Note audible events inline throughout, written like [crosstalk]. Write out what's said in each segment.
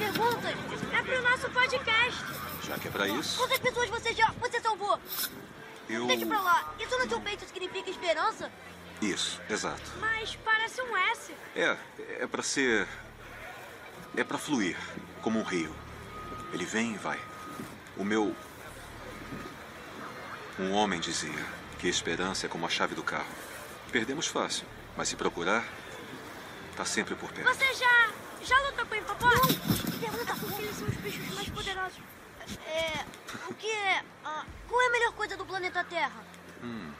perguntas é pro nosso podcast. Já que é pra isso, Quantas pessoas você já. você salvou? eu. Deixa pra lá. Isso no seu peito significa esperança? Isso, exato. Mas parece um S. É, é pra ser. É pra fluir, como um rio. Ele vem e vai. O meu. Um homem dizia que a esperança é como a chave do carro. Perdemos fácil, mas se procurar, tá sempre por perto. Você já. já lutou com o hipopótamo? Pergunta por que eles são os bichos mais poderosos. É. O que é. ah, qual é a melhor coisa do planeta Terra? Disseram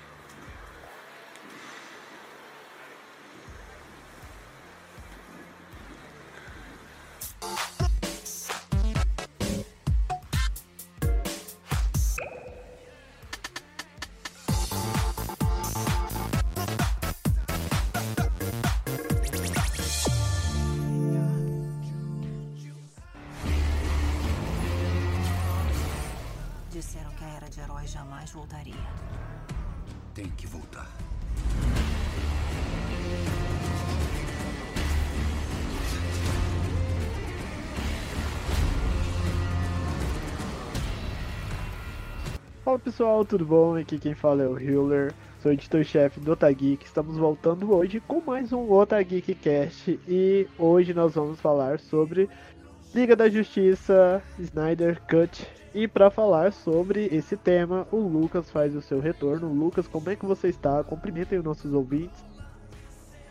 jamais voltaria. Tem que voltar. Fala pessoal, tudo bom? Aqui quem fala é o Hiller, sou editor-chefe do Otageek. Estamos voltando hoje com mais um Otageek Cast e hoje nós vamos falar sobre Liga da Justiça, Snyder Cut. E para falar sobre esse tema, o Lucas faz o seu retorno. Lucas, como é que você está? Cumprimentem os nossos ouvintes.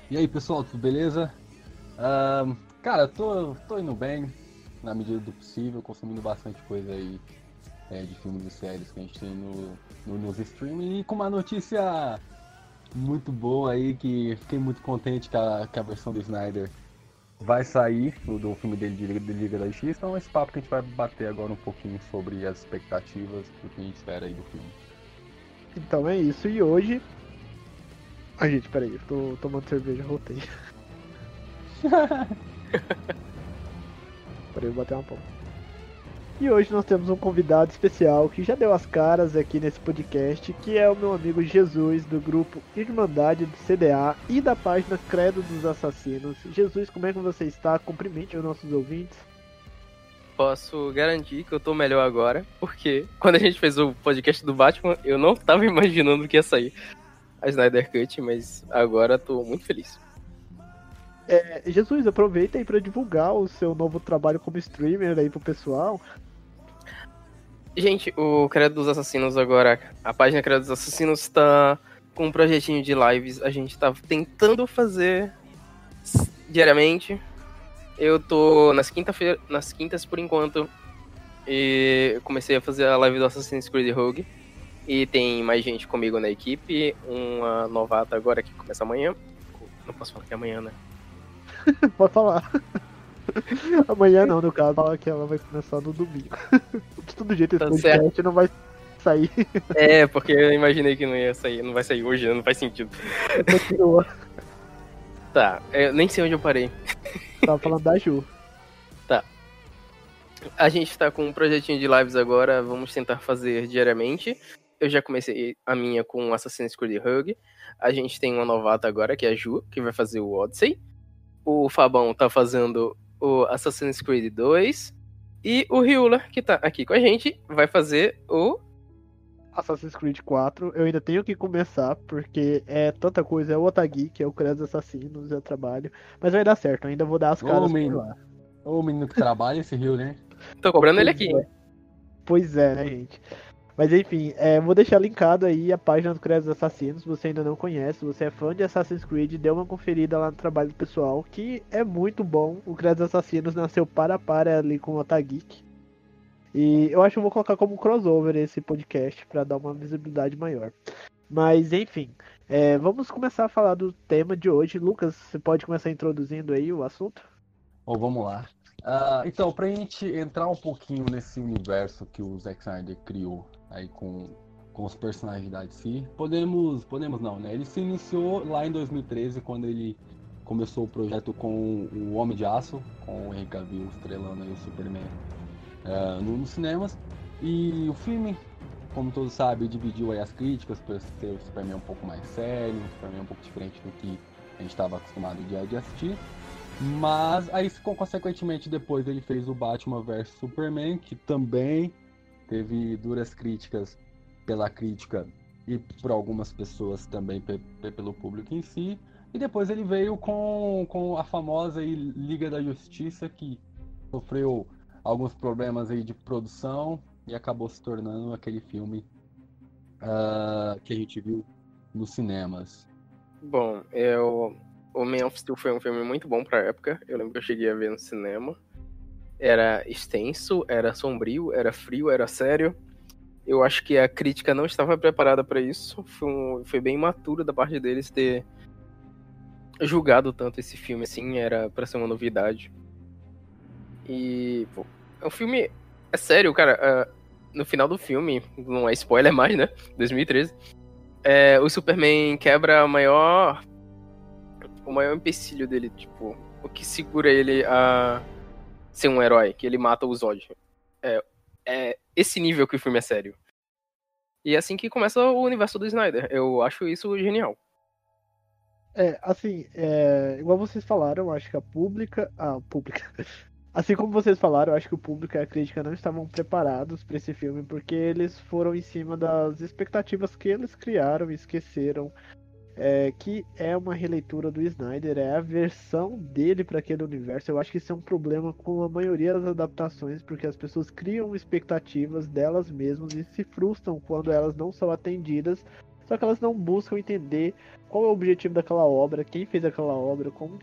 E aí pessoal, tudo beleza? Ahn, cara, tô, tô indo bem, na medida do possível, consumindo bastante coisa aí é, de filmes e séries que a gente tem no, no, nos streaming e com uma notícia muito boa aí que fiquei muito contente que a, a versão do Snyder vai sair do, do filme dele de Liga, de Liga da Justiça, então esse papo que a gente vai bater agora um pouquinho sobre as expectativas do que a gente espera aí do filme. Então é isso, e hoje. Ai gente, peraí, eu tô tomando cerveja, voltei. [laughs] Peraí, eu bater uma palma. E hoje nós temos um convidado especial que já deu as caras aqui nesse podcast, que é o meu amigo Jesus, do grupo Irmandade do CDA e da página Credo dos Assassinos. Jesus, como é que você está? Cumprimente os nossos ouvintes. Posso garantir que eu tô melhor agora, porque quando a gente fez o podcast do Batman, eu não tava [laughs] imaginando que ia sair a Snyder Cut, mas agora tô muito feliz. É, Jesus, aproveita aí para divulgar o seu novo trabalho como streamer aí pro pessoal. Gente, o Credo dos Assassinos agora, a página Credo dos Assassinos tá com um projetinho de lives. A gente tá tentando fazer diariamente. Eu tô nas quinta-feira, nas quintas por enquanto. E comecei a fazer a live do Assassin's Creed Rogue. E tem mais gente comigo na equipe, uma novata agora que começa amanhã. Não posso falar que é amanhã, né? [laughs] Pode falar. [laughs] Amanhã não, no caso, fala que ela vai começar no domingo. [laughs] De todo jeito, esse Tá podcast não vai sair. É, porque eu imaginei que não ia sair, não vai sair hoje, não faz sentido. Continua. Tá, eu nem sei onde eu parei. Tava falando da Ju. A gente tá com um projetinho de lives agora, vamos tentar fazer diariamente. Eu já comecei a minha com Assassin's Creed Rogue. A gente tem uma novata agora, que é a Ju, que vai fazer o Odyssey. O Fabão tá fazendo o Assassin's Creed 2. E o Ryula, que tá aqui com a gente, vai fazer o. Assassin's Creed 4, eu ainda tenho que começar, porque é tanta coisa, é o Otageek, é o Credos Assassinos, é o trabalho. Mas vai dar certo, ainda vou dar as Ô, caras por menino. lá. Ô menino que trabalha esse Rio, né? Tô cobrando ele aqui. Pois é, né, gente? Mas enfim, é, vou deixar linkado aí a página do Credos Assassinos, se você ainda não conhece, se você é fã de Assassin's Creed, dê uma conferida lá no trabalho do pessoal, que é muito bom. O Credos Assassinos nasceu para a para ali com o Otageek. E eu acho que eu vou colocar como crossover esse podcast para dar uma visibilidade maior. Mas enfim, é, vamos começar a falar do tema de hoje. Lucas, você pode começar introduzindo aí o assunto? Bom, vamos lá. Ah, então, pra gente entrar um pouquinho nesse universo que o Zack Snyder criou aí com, com os personagens podemos, podemos não, né? Ele se iniciou lá em 2013, quando ele começou o projeto com o Homem de Aço, com o Henry Cavill estrelando aí o Superman no- nos cinemas. E o filme, como todos sabem, dividiu aí as críticas por ser o Superman um pouco mais sério, um Superman um pouco diferente do que a gente estava acostumado de, de assistir. Mas aí, consequentemente, depois ele fez o Batman vs Superman, que também teve duras críticas pela crítica e por algumas pessoas também pelo público em si. E depois ele veio com, com a famosa aí, Liga da Justiça, que sofreu alguns problemas aí de produção e acabou se tornando aquele filme uh, que a gente viu nos cinemas. Bom, eu, o Man of Steel foi um filme muito bom pra época. Eu lembro que eu cheguei a ver no cinema. Era extenso, era sombrio, era frio, era sério. Eu acho que a crítica não estava preparada para isso. Foi, um, foi bem imaturo da parte deles ter julgado tanto esse filme assim. Era para ser uma novidade. E, pô, é filme é sério, cara. Uh, no final do filme, não é spoiler mais, né? 2013. É, o Superman quebra a maior. O maior empecilho dele, tipo, o que segura ele a ser um herói, que ele mata o Zod. É, é esse nível que o filme é sério. E é assim que começa o universo do Snyder. Eu acho isso genial. É, assim, é, igual vocês falaram, acho que a pública. A pública. [laughs] Assim como vocês falaram, acho que o público e a crítica não estavam preparados para esse filme porque eles foram em cima das expectativas que eles criaram e esqueceram é, que é uma releitura do Snyder, é a versão dele para aquele universo. Eu acho que isso é um problema com a maioria das adaptações, porque as pessoas criam expectativas delas mesmas e se frustram quando elas não são atendidas. Só que elas não buscam entender qual é o objetivo daquela obra, quem fez aquela obra, como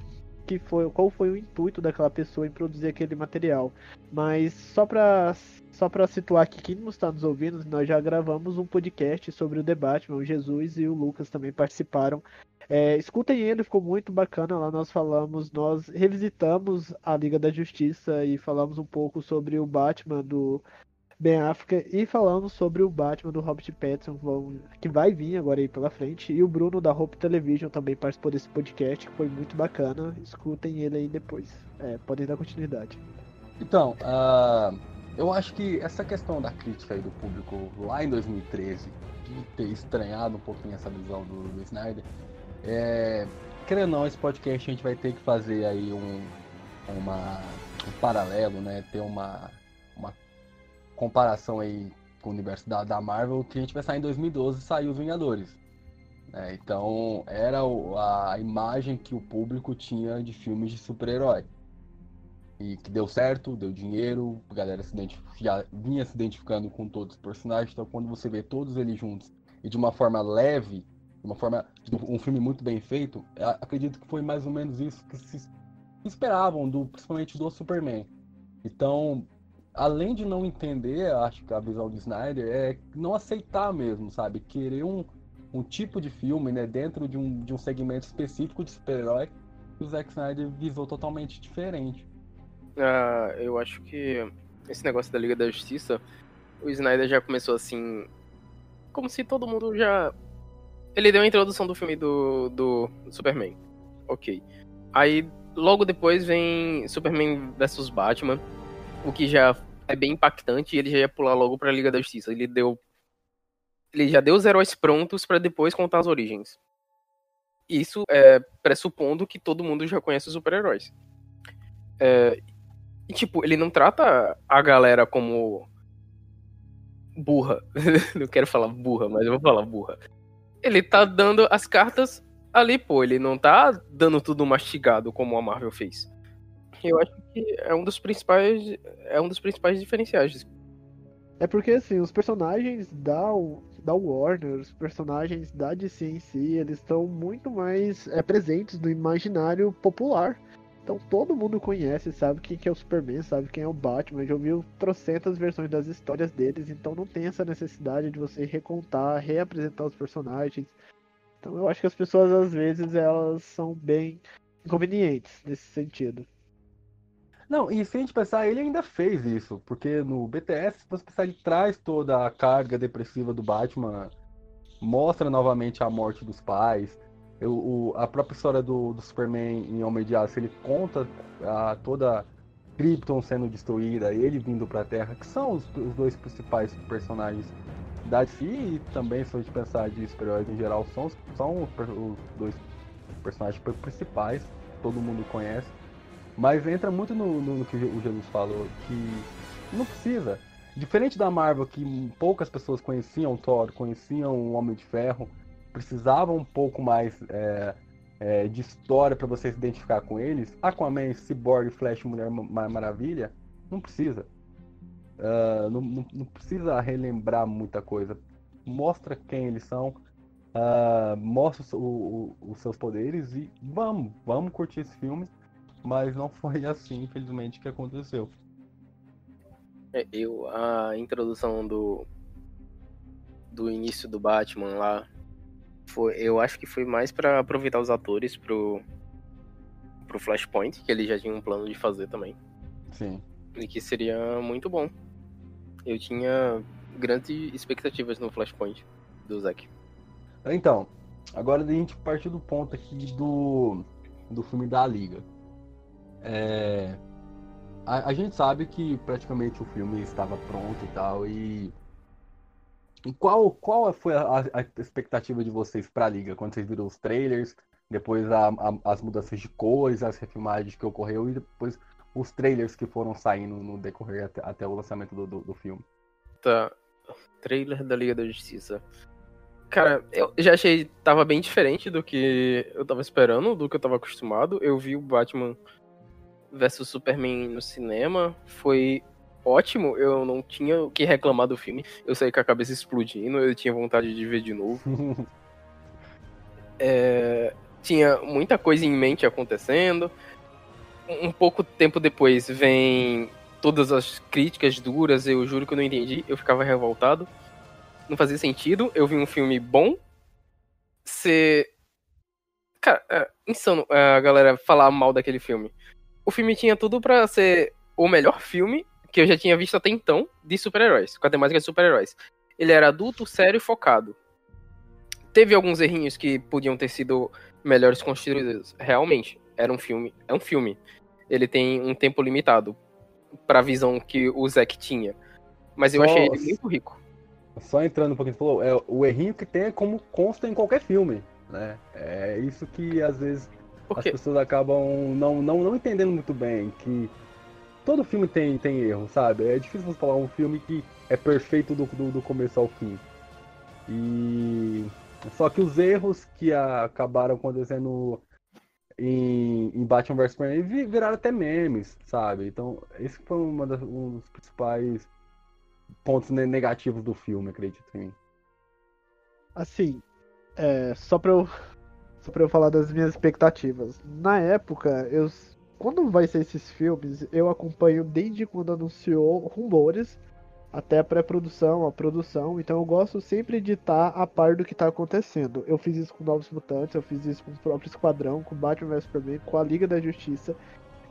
que foi, qual foi o intuito daquela pessoa em produzir aquele material. Mas só para só para situar aqui quem não está nos ouvindo, nós já gravamos um podcast sobre o debate, o Jesus e o Lucas também participaram. É, escutem ele, ficou muito bacana. Lá nós falamos, nós revisitamos a Liga da Justiça e falamos um pouco sobre o Batman do Ben Affleck e falamos sobre o Batman do Robert Pattinson, que vai vir agora aí pela frente. E o Bruno da Hope Television também participou desse podcast, que foi muito bacana. Escutem ele aí depois. É, podem dar continuidade. Então, uh, eu acho que essa questão da crítica aí do público lá em 2013, de ter estranhado um pouquinho essa visão do, do Snyder, é, querendo ou não, esse podcast a gente vai ter que fazer aí um, uma, um paralelo, né? Ter uma comparação aí com o universo da, da Marvel, que a gente sair em 2012 saiu os Vingadores. É, então era a imagem que o público tinha de filmes de super-herói. E que deu certo, deu dinheiro, a galera se já vinha se identificando com todos os personagens. Então quando você vê todos eles juntos e de uma forma leve, de uma forma. um filme muito bem feito, acredito que foi mais ou menos isso que se esperavam, do, principalmente do Superman. Então, além de não entender, acho que a visão do Snyder é não aceitar mesmo, sabe? Querer um, um tipo de filme, né, dentro de um, de um segmento específico de super-herói que o Zack Snyder visou totalmente diferente. Ah, eu acho que esse negócio da Liga da Justiça, o Snyder já começou assim, como se todo mundo já... Ele deu a introdução do filme do, do Superman, ok. Aí, logo depois vem Superman vs Batman, o que já é bem impactante e ele já ia pular logo pra Liga da Justiça. Ele deu. Ele já deu os heróis prontos para depois contar as origens. Isso é pressupondo que todo mundo já conhece os super-heróis. É, e, tipo, ele não trata a galera como burra. [laughs] não quero falar burra, mas eu vou falar burra. Ele tá dando as cartas ali, pô. Ele não tá dando tudo mastigado como a Marvel fez. Eu acho que é um dos principais. É um dos principais diferenciais. É porque assim, os personagens da, da Warner, os personagens da DC em si, eles estão muito mais é, presentes no imaginário popular. Então todo mundo conhece, sabe quem que é o Superman, sabe quem é o Batman, já ouviu trocentas versões das histórias deles, então não tem essa necessidade de você recontar, reapresentar os personagens. Então eu acho que as pessoas às vezes elas são bem inconvenientes nesse sentido. Não, e se a gente pensar, ele ainda fez isso, porque no BTS, se você pensar, ele traz toda a carga depressiva do Batman, mostra novamente a morte dos pais, eu, o, a própria história do, do Superman em Homem de Aço, ele conta a, toda Krypton sendo destruída, ele vindo pra Terra, que são os, os dois principais personagens da DC e também, se a gente pensar de super-heróis em geral, são, são os, os dois personagens principais, todo mundo conhece. Mas entra muito no, no, no que o Jesus falou, que não precisa. Diferente da Marvel, que poucas pessoas conheciam o Thor, conheciam o Homem de Ferro, precisavam um pouco mais é, é, de história para você se identificar com eles. Aquaman, Cyborg, Flash, Mulher Maravilha, não precisa. Uh, não, não, não, precisa relembrar muita coisa. Mostra quem eles são, uh, mostra o, o, os seus poderes e vamos, vamos curtir esse filme. Mas não foi assim, infelizmente, que aconteceu. É, eu, a introdução do do início do Batman lá, foi, eu acho que foi mais para aproveitar os atores pro pro Flashpoint, que ele já tinha um plano de fazer também. Sim. E que seria muito bom. Eu tinha grandes expectativas no Flashpoint do Zack. Então, agora a gente partir do ponto aqui do, do filme da Liga. É, a, a, gente sabe que praticamente o filme estava pronto e tal, e, e qual, qual foi a, a expectativa de vocês para a Liga quando vocês viram os trailers, depois a, as mudanças de cores, as refilmagens que ocorreu e depois os trailers que foram saindo no decorrer até, até o lançamento do, do, do, filme. Tá. Trailer da Liga da Justiça. Cara, eu já achei tava bem diferente do que eu tava esperando, do que eu tava acostumado. Eu vi o Batman versus Superman no cinema, foi ótimo. Eu não tinha o que reclamar do filme. Eu saí com a cabeça explodindo, eu tinha vontade de ver de novo. [laughs] é, tinha muita coisa em mente acontecendo um pouco tempo depois vem todas as críticas duras, eu juro que eu não entendi, eu ficava revoltado. Não fazia sentido, eu vi um filme bom ser. Cara, é insano a galera falar mal daquele filme. O filme tinha tudo para ser o melhor filme que eu já tinha visto até então de super-heróis, com a temática de super-heróis. Ele era adulto, sério e focado. Teve alguns errinhos que podiam ter sido melhores construídos, realmente era um filme, é um filme. Ele tem um tempo limitado para a visão que o Zack tinha. Mas eu Nossa. achei ele muito rico. Só entrando um pouquinho, falou, é o errinho que tem é como consta em qualquer filme, né? É isso que às vezes as pessoas acabam não, não, não entendendo muito bem, que todo filme tem, tem erro, sabe? É difícil você falar um filme que é perfeito do, do, do começo ao fim. E só que os erros que acabaram acontecendo em, em Batman vs Superman viraram até memes, sabe? Então, esse foi uma das, um dos principais pontos negativos do filme, acredito em mim. Assim, é, só pra eu só pra eu falar das minhas expectativas. Na época, eu quando vai ser esses filmes, eu acompanho desde quando anunciou rumores até a pré-produção, a produção. Então eu gosto sempre de estar a par do que está acontecendo. Eu fiz isso com Novos Mutantes, eu fiz isso com o próprio Esquadrão, com Batman vs Superman, com a Liga da Justiça.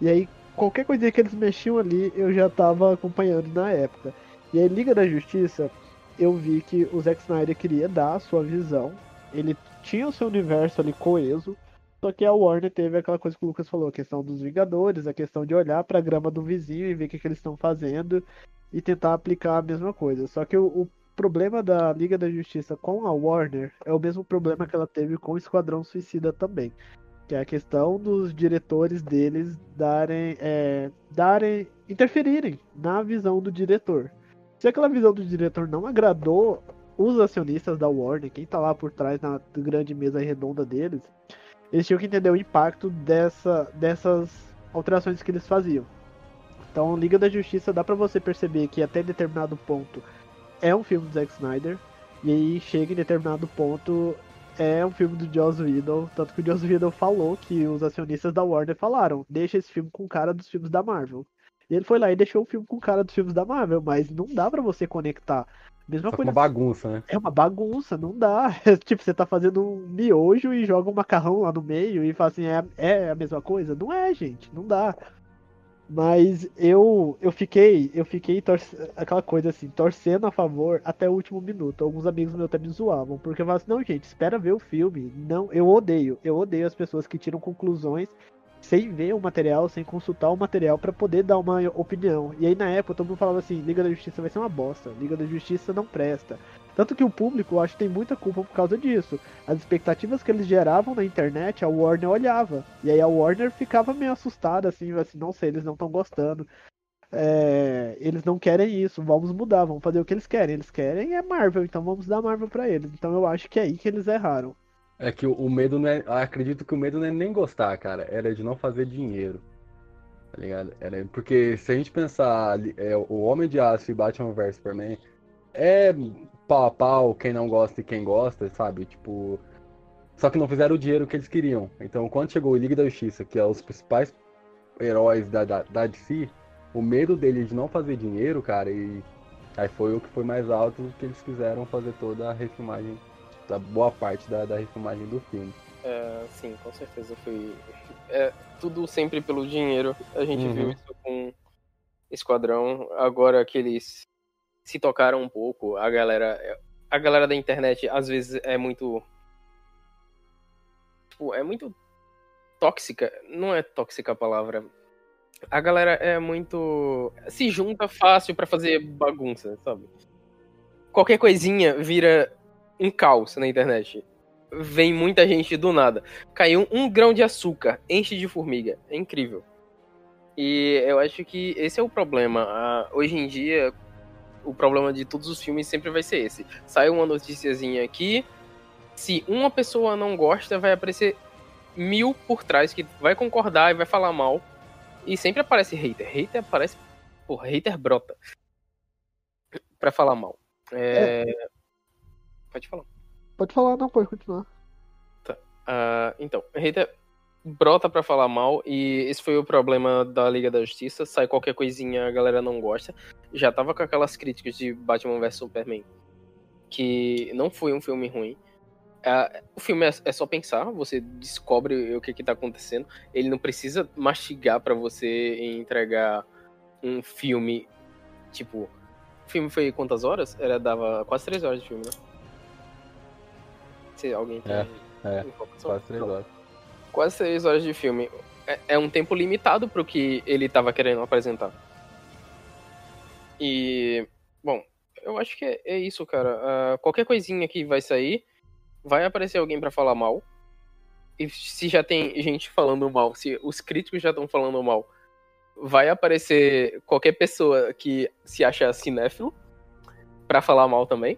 E aí, qualquer coisa que eles mexiam ali, eu já estava acompanhando na época. E aí, Liga da Justiça, eu vi que o Zack Snyder queria dar a sua visão. Ele tinha o seu universo ali coeso. Só que a Warner teve aquela coisa que o Lucas falou, a questão dos Vingadores, a questão de olhar para a grama do vizinho e ver o que, que eles estão fazendo e tentar aplicar a mesma coisa. Só que o, o, problema da Liga da Justiça com a Warner é o mesmo problema que ela teve com o Esquadrão Suicida também. Que é a questão dos diretores deles darem, é, darem, interferirem na visão do diretor. Se aquela visão do diretor não agradou os acionistas da Warner, quem tá lá por trás na grande mesa redonda deles, eles tinham que entender o impacto dessa, dessas alterações que eles faziam. Então, Liga da Justiça dá para você perceber que até determinado ponto é um filme do Zack Snyder, e aí chega em determinado ponto é um filme do Joss Whedon, tanto que o Joss Whedon falou que os acionistas da Warner falaram, deixa esse filme com cara dos filmes da Marvel. E ele foi lá e deixou o filme com cara dos filmes da Marvel, mas não dá para você conectar. Mesma Só coisa. É uma bagunça, né? É uma bagunça, não dá. [laughs] tipo, você tá fazendo um miojo e joga um macarrão lá no meio e fala assim, é, é a mesma coisa? Não é, gente, não dá. Mas eu eu fiquei, eu fiquei torce... aquela coisa assim, torcendo a favor até o último minuto. Alguns amigos meus até me zoavam, porque eu falava assim, não, gente, espera ver o filme. Não, eu odeio, eu odeio as pessoas que tiram conclusões sem ver o material, sem consultar o material para poder dar uma opinião. E aí na época todo mundo falava assim, Liga da Justiça vai ser uma bosta, Liga da Justiça não presta. Tanto que o público, eu acho tem muita culpa por causa disso. As expectativas que eles geravam na internet, a Warner olhava. E aí a Warner ficava meio assustada, assim, assim, não sei, eles não estão gostando. É, eles não querem isso, vamos mudar, vamos fazer o que eles querem. Eles querem é Marvel, então vamos dar Marvel pra eles. Então eu acho que é aí que eles erraram. É que o, medo não é. Acredito que o medo não é nem gostar, cara. Era de não fazer dinheiro. Tá ligado? Era, porque se a gente pensar é, o Homem de Aço e Batman vs Superman é pau a pau, quem não gosta e quem gosta, sabe? Tipo. Só que não fizeram o dinheiro que eles queriam. Então, quando chegou o Liga da Justiça, que é os principais heróis da, da, da DC, o medo deles de não fazer dinheiro, cara, e aí foi o que foi mais alto que eles quiseram fazer toda a refilmagem, da boa parte da, da refilmagem do filme. É, sim, com certeza foi. É, tudo sempre pelo dinheiro. A gente Uhum. viu isso com Esquadrão. Agora que eles se tocaram um pouco, a galera. A galera da internet às vezes é muito. Tipo, é muito tóxica. Não é tóxica a palavra. A galera é muito. Se junta fácil pra fazer bagunça, sabe? Qualquer coisinha vira um caos na internet. Vem muita gente do nada. Caiu um grão de açúcar, enche de formiga. É incrível. E eu acho que esse é o problema. Hoje em dia, o problema de todos os filmes sempre vai ser esse. Sai uma noticiazinha aqui, se uma pessoa não gosta, vai aparecer mil por trás que vai concordar e vai falar mal. E sempre aparece hater. Hater aparece. Porra, hater brota. Pra falar mal. É... Pode falar. Pode falar, não, pode continuar. Ah, então, hater brota pra falar mal e esse foi o problema da Liga da Justiça. Sai qualquer coisinha, a galera não gosta. Já tava com aquelas críticas de Batman vs Superman, que não foi um filme ruim. Ah, o filme é, é só pensar, você descobre o que que tá acontecendo. Ele não precisa mastigar pra você entregar um filme, tipo... O filme foi quantas horas? Era, dava quase três horas de filme, né? Se alguém tem É, é, informação. Quase três horas. Quase três horas de filme. É, é um tempo limitado pro que ele tava querendo apresentar. E, bom, eu acho que é, é isso, cara. Ah, qualquer coisinha que vai sair, vai aparecer alguém pra falar mal. E se já tem gente falando mal, se os críticos já estão falando mal, vai aparecer qualquer pessoa que se acha cinéfilo pra falar mal também.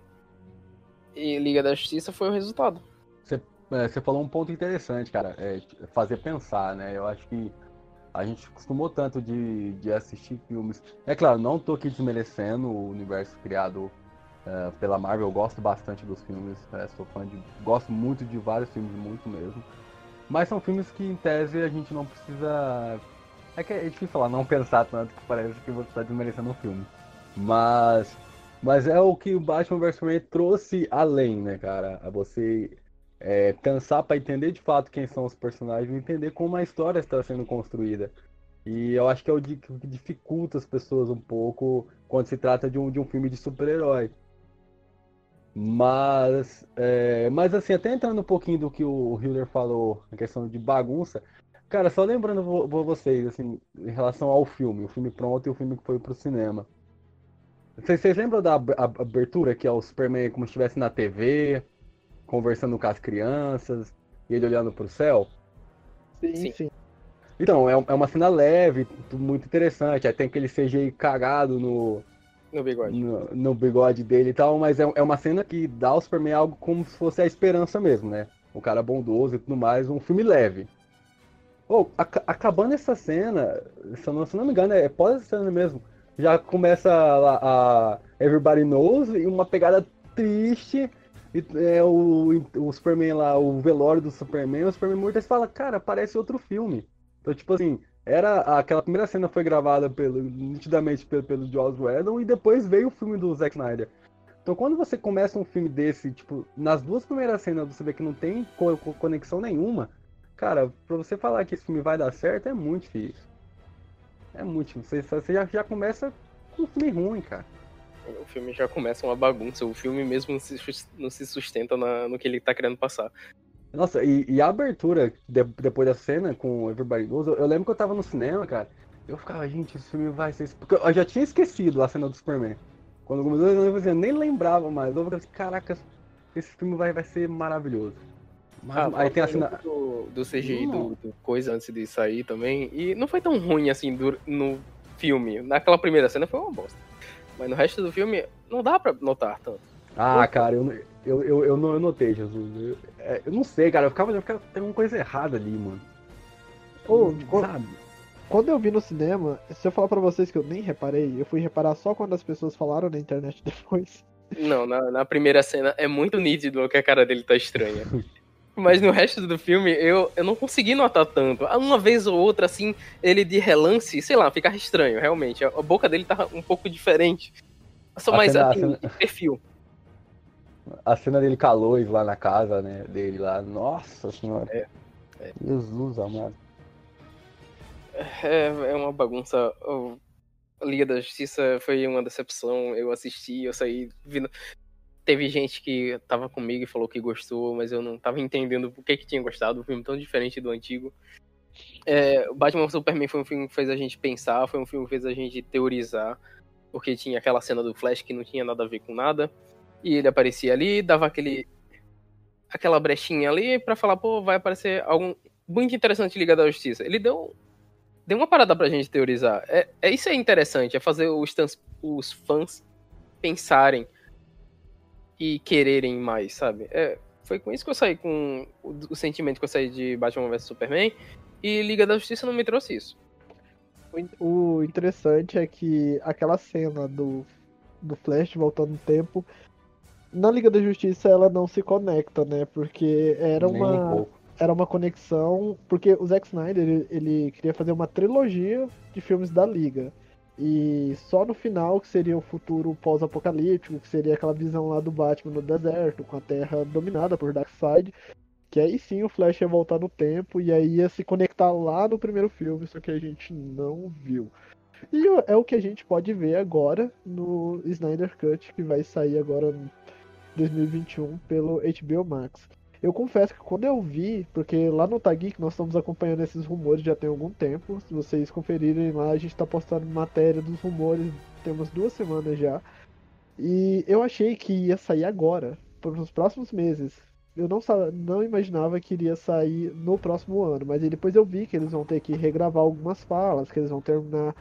E Liga da Justiça foi o resultado. É, você falou um ponto interessante, cara. É fazer pensar, né? Eu acho que a gente costumou tanto de, de assistir filmes. É claro, não tô aqui desmerecendo o universo criado é, pela Marvel. Eu gosto bastante dos filmes. é, sou fã de. Gosto muito de vários filmes, muito mesmo. Mas são filmes que, em tese, a gente não precisa. É que é difícil falar, não pensar tanto que parece que você tá desmerecendo um filme. Mas. Mas é o que o Batman vs Superman trouxe além, né, cara? A você é, pensar para entender de fato quem são os personagens e entender como a história está sendo construída. E eu acho que é o que dificulta as pessoas um pouco quando se trata de um, de um filme de super-herói. Mas, é, mas assim, até entrando um pouquinho do que o Hiller falou, a questão de bagunça, cara, só lembrando vo- vo- vocês, assim, em relação ao filme, o filme pronto e o filme que foi pro cinema. Vocês, vocês lembram da ab- ab- abertura que é o Superman como se estivesse na TV, conversando com as crianças, e ele olhando pro céu? Sim, Sim. sim. Então, é, é uma cena leve, muito interessante. Aí tem aquele CGI cagado no, No bigode. no, no bigode dele e tal, mas é, é uma cena que dá ao Superman algo como se fosse a esperança mesmo, né? O cara bondoso e tudo mais, um filme leve. Ou, aca- acabando essa cena, se eu não, se eu não me engano, é pós essa cena mesmo. Já começa a, a Everybody Knows e uma pegada triste. E é, o, o Superman lá, o velório do Superman, o Superman morto, você fala, cara, parece outro filme. Então, tipo assim, era aquela primeira cena foi gravada pelo, nitidamente pelo, pelo Joss Whedon e depois veio o filme do Zack Snyder. Então, quando você começa um filme desse, tipo, nas duas primeiras cenas você vê que não tem co- conexão nenhuma, cara, pra você falar que esse filme vai dar certo é muito difícil. É muito. Você, você já, já começa com um filme ruim, cara. O filme já começa uma bagunça. O filme mesmo não se, não se sustenta na- no que ele tá querendo passar. Nossa, e, e a abertura de- depois da cena com Everybody Knows, eu, eu lembro que eu tava no cinema, cara. Eu ficava, gente, esse filme vai ser. isso." Porque eu já tinha esquecido a cena do Superman. Quando começou, eu nem lembrava mais. Eu falei assim, caraca, esse filme vai, vai ser maravilhoso. Mas, Ah, aí tem a cena. do, do CGI do, do coisa antes de sair também. E não foi tão ruim assim do- no filme. Naquela primeira cena foi uma bosta. Mas no resto do filme não dá pra notar tanto. Ah, cara, eu, eu, eu, eu, não- eu notei, Jesus. Eu, é, eu não sei, cara. Eu ficava, eu ficava. Tem uma coisa errada ali, mano. Ô, co- sabe? Quando eu vi no cinema, se eu falar pra vocês que eu nem reparei, eu fui reparar só quando as pessoas falaram na internet [laughs] depois. Não, na, na primeira cena é muito nítido que a cara dele tá estranha. [laughs] Mas no resto do filme eu, eu não consegui notar tanto. Uma vez ou outra, assim, ele de relance, sei lá, ficava estranho, realmente. A, a boca dele tava um pouco diferente. Só mais cena- a assim, cena- de perfil. A cena dele Lois lá na casa, né? Dele lá. Nossa senhora. É, é. Jesus amado. É, é uma bagunça. Liga da Justiça foi uma decepção. Eu assisti, eu saí vindo. Teve gente que tava comigo e falou que gostou, mas eu não tava entendendo por que, que tinha gostado. Um filme tão diferente do antigo. É, Batman Superman foi um filme que fez a gente pensar, foi um filme que fez a gente teorizar, porque tinha aquela cena do Flash que não tinha nada a ver com nada. E ele aparecia ali, dava aquele. aquela brechinha ali pra falar, pô, vai aparecer algum muito interessante Liga da Justiça. Ele deu deu uma parada pra gente teorizar. É, é isso é interessante, é fazer os, os fãs pensarem e quererem mais, sabe? É, foi com isso que eu saí com o, o sentimento que eu saí de Batman vs Superman e Liga da Justiça não me trouxe isso. O in- O interessante é que aquela cena do, do Flash voltando no tempo, na Liga da Justiça ela não se conecta, né? Porque era Nem um uma. pouco. era uma conexão, porque o Zack Snyder ele, ele queria fazer uma trilogia de filmes da Liga. E só no final, que seria o futuro pós-apocalíptico, que seria aquela visão lá do Batman no deserto, com a Terra dominada por Darkseid, que aí sim o Flash ia voltar no tempo e aí ia se conectar lá no primeiro filme, só que a gente não viu. E é o que a gente pode ver agora no Snyder Cut, que vai sair agora em 2021 pelo HBO Max. Eu confesso que quando eu vi, porque lá no Taggeek nós estamos acompanhando esses rumores já tem algum tempo. Se vocês conferirem lá, a gente está postando matéria dos rumores, temos duas semanas já. E eu achei que ia sair agora, nos próximos meses. Eu não, não imaginava que iria sair no próximo ano, mas depois eu vi que eles vão ter que regravar algumas falas, que eles vão terminar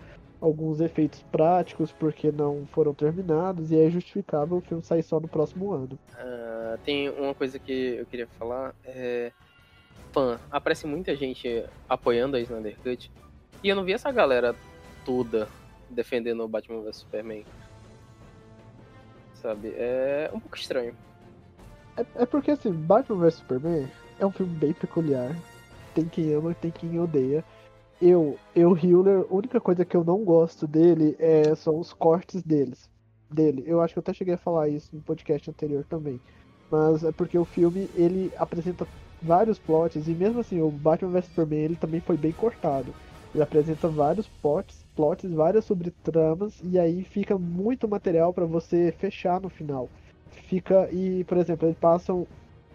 alguns efeitos práticos porque não foram terminados, e é justificável o filme sair só no próximo ano. Ah, tem uma coisa que eu queria falar. É... Fã, aparece muita gente apoiando a Snyder Cut. E eu não vi essa galera toda defendendo o Batman vs Superman. Sabe? É um pouco estranho. É, é porque assim, Batman vs Superman é um filme bem peculiar. Tem quem ama, tem quem odeia. Eu, eu, Hiller, a única coisa que eu não gosto dele é, são os cortes deles. Dele. Eu acho que eu até cheguei a falar isso no podcast anterior também. Mas é porque o filme, ele apresenta vários plots, e mesmo assim, o Batman vs Superman, ele também foi bem cortado. Ele apresenta vários plots, plots várias subtramas, e aí fica muito material pra você fechar no final. Fica, e, por exemplo, eles passam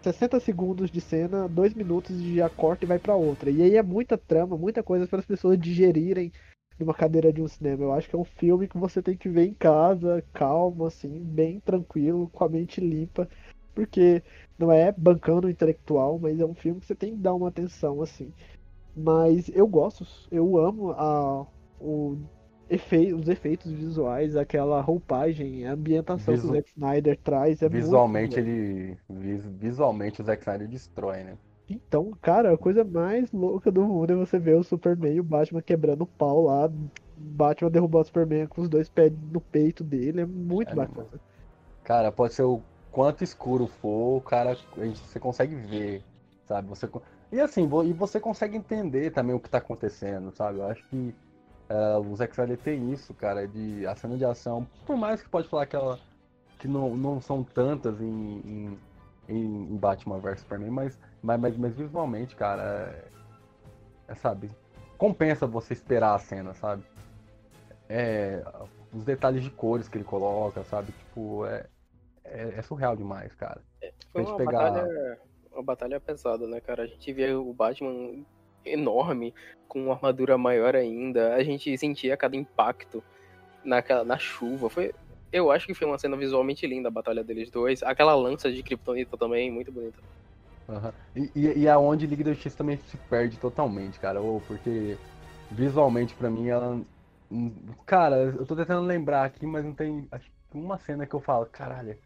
60 segundos de cena, 2 minutos e já corta e vai pra outra. E aí é muita trama, muita coisa para as pessoas digerirem numa cadeira de um cinema. Eu acho que é um filme que você tem que ver em casa, calmo, assim, bem tranquilo, com a mente limpa, porque não é bancando intelectual, mas é um filme que você tem que dar uma atenção, assim. Mas eu gosto, eu amo a, o efe, os efeitos visuais, aquela roupagem, a ambientação que Visu- o Zack Snyder traz. É muito Visualmente legal. ele. vis- Visualmente o Zack Snyder destrói, né? Então, cara, a coisa mais louca do mundo é você ver o Superman e o Batman quebrando o pau lá. Batman derrubando o Superman com os dois pés no peito dele. É muito É, bacana. Cara, pode ser o quanto escuro for, o cara, a gente, você consegue ver, sabe? Você, e assim, e você consegue entender também o que tá acontecendo, sabe? Eu acho que eh, o Zack Snyder tem isso, cara, de a cena de ação, por mais que pode falar que ela que não, não são tantas em, em, em- Batman vs Superman, mas, mas, mas, mas visualmente, cara, é, é, sabe? Compensa você esperar a cena, sabe? É, os detalhes de cores que ele coloca, sabe? Tipo, é, é, é surreal demais, cara. Foi A gente uma pegar- batalha, uma batalha pesada, né, cara? A gente via o Batman enorme, com uma armadura maior ainda. A gente sentia cada impacto naquela, na chuva. Foi, eu acho que foi uma cena visualmente linda a batalha deles dois. Aquela lança de Kryptonita também, muito bonita. Aham. E, e, e aonde Liga da Justiça também se perde totalmente, cara. Ou porque visualmente pra mim ela. hum, Cara, eu tô tentando lembrar aqui, mas não tem. Uma cena que eu falo, caralho.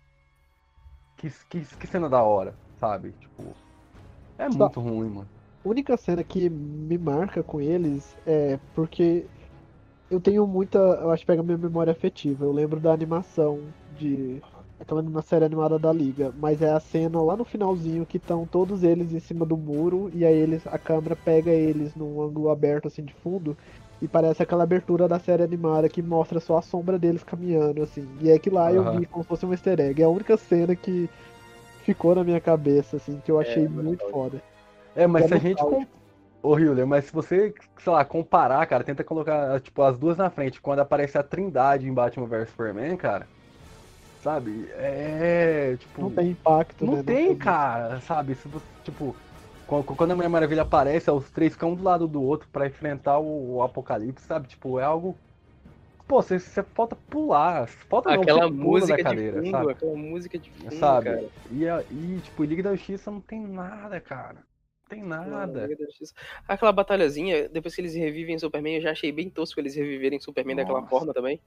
Que, que, que cena da hora, sabe? Tipo. É Só- muito ruim, mano. A única cena que me marca com eles é porque eu tenho muita. Eu acho que pega minha memória afetiva. Eu lembro da animação de. Eu lendo uma série animada da Liga, mas é a cena lá no finalzinho que estão todos eles em cima do muro e aí eles, a câmera pega eles num ângulo aberto assim de fundo e parece aquela abertura da série animada que mostra só a sombra deles caminhando assim. E é que lá eu Aham. vi como se fosse um easter egg. É a única cena que ficou na minha cabeça assim, que eu achei muito foda. É, mas se a gente. nostálgico. Com... Ô, Hiller, mas se você, sei lá, comparar, cara, tenta colocar, tipo, as duas na frente, quando aparece a Trindade em Batman vs Superman, cara. Sabe? É. Tipo. Não tem impacto, Não né? tem, cara, sabe? Se você, tipo, qu- quando a Mulher Maravilha aparece, os três ficam um do lado do outro pra enfrentar o, o apocalipse, sabe? Tipo, é algo. Pô, você, você falta pular. Falta não, aquela música da cadeira, de fundo, sabe? aquela música de fundo, Sabe? cara. E, a- e, tipo, Liga da Justiça não tem nada, cara. Tem nada. Aquela batalhazinha, depois que eles revivem Superman, eu já achei bem tosco eles reviverem Superman daquela Nossa. forma também.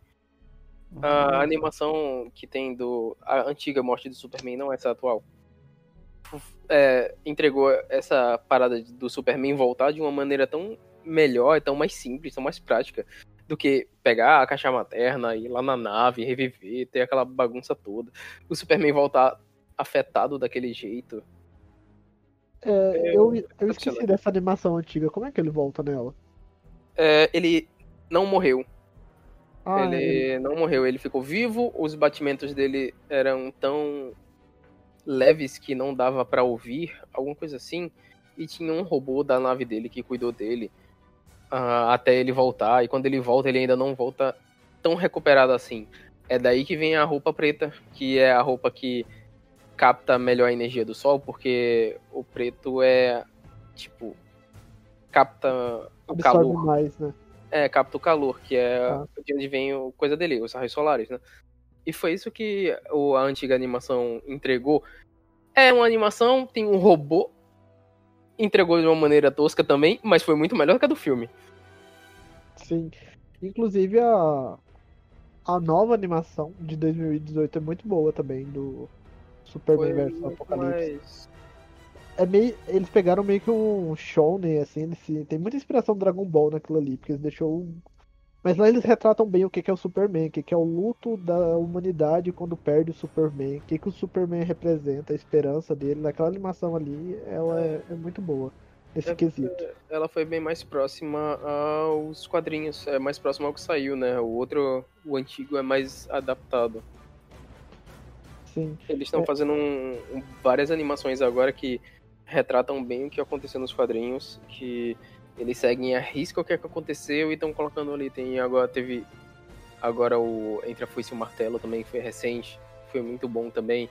A animação que tem do. A antiga morte do Superman, não essa atual. é, entregou essa parada do Superman voltar de uma maneira tão melhor, tão mais simples, tão mais prática do que pegar a caixa materna, ir lá na nave, reviver, ter aquela bagunça toda. O Superman voltar afetado daquele jeito. É, eu, eu esqueci dessa animação antiga. Como é que ele volta nela? É, ele não morreu. Ah, ele ele- não morreu, ele ficou vivo, os batimentos dele eram tão leves que não dava pra ouvir, alguma coisa assim, e tinha um robô da nave dele que cuidou dele ah, até ele voltar, e quando ele volta, ele ainda não volta tão recuperado assim. É daí que vem a roupa preta, que é a roupa que capta melhor a energia do sol, porque o preto é tipo capta o absorve calor. mais, né? É, capta o calor, que é Tá. de onde vem o coisa dele, os raios solares, né? E foi isso que a antiga animação entregou. É uma animação, tem um robô, entregou de uma maneira tosca também, mas foi muito melhor que a do filme. Sim. Inclusive a, a nova animação de 2018 é muito boa também, do Superman muito Apocalipse. mais... É meio, eles pegaram meio que um shonen, assim, eles tem muita inspiração do Dragon Ball naquilo ali, porque eles deixou um- Mas lá eles retratam bem o que que é o Superman, o que que é o luto da humanidade quando perde o Superman, o que que o Superman representa, a esperança dele. Naquela animação ali, ela é, é muito boa, nesse É, quesito. Ela foi bem mais próxima aos quadrinhos, é mais próximo ao que saiu, né? O outro, o antigo, é mais adaptado. Sim. Eles estão É. fazendo um- um- várias animações agora que retratam bem o que aconteceu nos quadrinhos, que eles seguem a risca o que, é que aconteceu e estão colocando ali. Tem agora teve agora o Entre a Foice e o Martelo também que foi recente, foi muito bom também.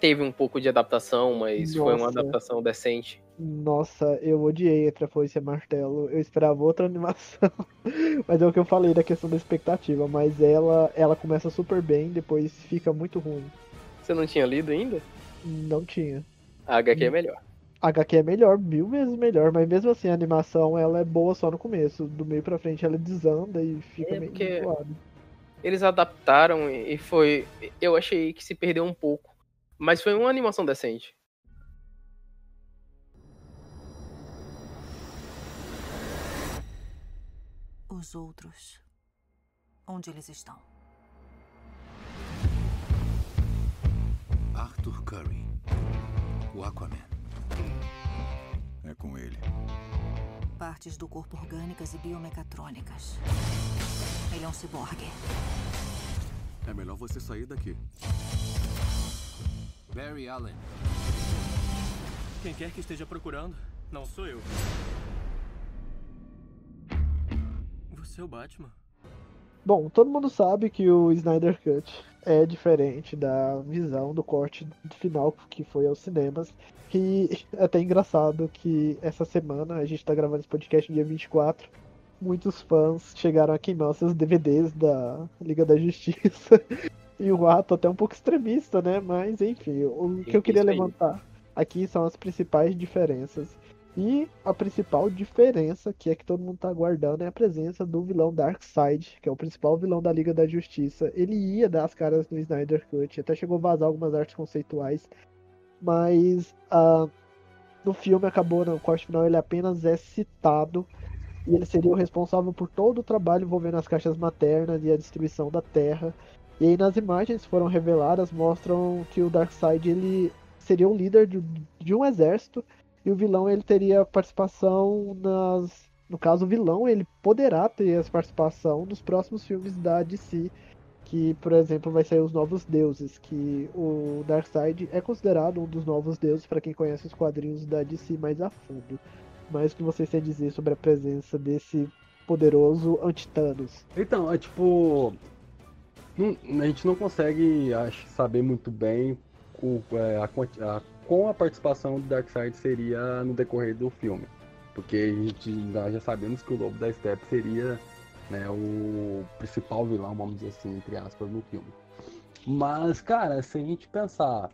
Teve um pouco de adaptação, mas foi uma Nossa. adaptação decente. Nossa, eu odiei Entre a Foice e o Martelo. Eu esperava outra animação. [laughs] Mas é o que eu falei da questão da expectativa. Mas ela, ela começa super bem, depois fica muito ruim. Você não tinha lido ainda? Não tinha. A HQ é melhor. A HQ é melhor, mil vezes melhor, mas mesmo assim a animação ela é boa só no começo. Do meio pra frente ela desanda e fica É, meio zoado. Eles adaptaram e foi. Eu achei que se perdeu um pouco. Mas foi uma animação decente. Os outros. Onde eles estão? Arthur Curry. O Aquaman. É com ele. Partes do corpo orgânicas e biomecatrônicas. Ele é um ciborgue. É melhor você sair daqui. Barry Allen. Quem quer que esteja procurando, não sou eu. Você é o Batman? Bom, todo mundo sabe que o Snyder Cut é diferente da visão do corte final que foi aos cinemas. E é até engraçado que essa semana, a gente tá gravando esse podcast dia 24, muitos fãs chegaram a queimar seus DVDs da Liga da Justiça. [laughs] e um ato até um pouco extremista, né? Mas enfim, o que eu queria levantar aqui são as principais diferenças. E a principal diferença, que é que todo mundo tá aguardando, é a presença do vilão Darkseid, que é o principal vilão da Liga da Justiça. Ele ia dar as caras no Snyder Cut, até chegou a vazar algumas artes conceituais, mas ah, no filme acabou, no corte final, ele apenas é citado e ele seria o responsável por todo o trabalho envolvendo as caixas maternas e a destruição da Terra. E aí nas imagens que foram reveladas mostram que o Darkseid ele seria o líder de, de um exército e o vilão ele teria participação nas no caso o vilão ele poderá ter essa participação nos próximos filmes da DC que por exemplo vai sair os novos deuses que o Darkseid é considerado um dos novos deuses para quem conhece os quadrinhos da DC mais a fundo mas o que vocês têm a dizer sobre a presença desse poderoso anti-Thanos Então, é tipo. não- a gente não consegue acho, saber muito bem o, é, a, a- com a participação do Darkseid seria no decorrer do filme. Porque a gente, nós já sabemos que o Lobo da Steppe seria né, o principal vilão, vamos dizer assim, entre aspas, no filme. Mas, cara, se a gente pensar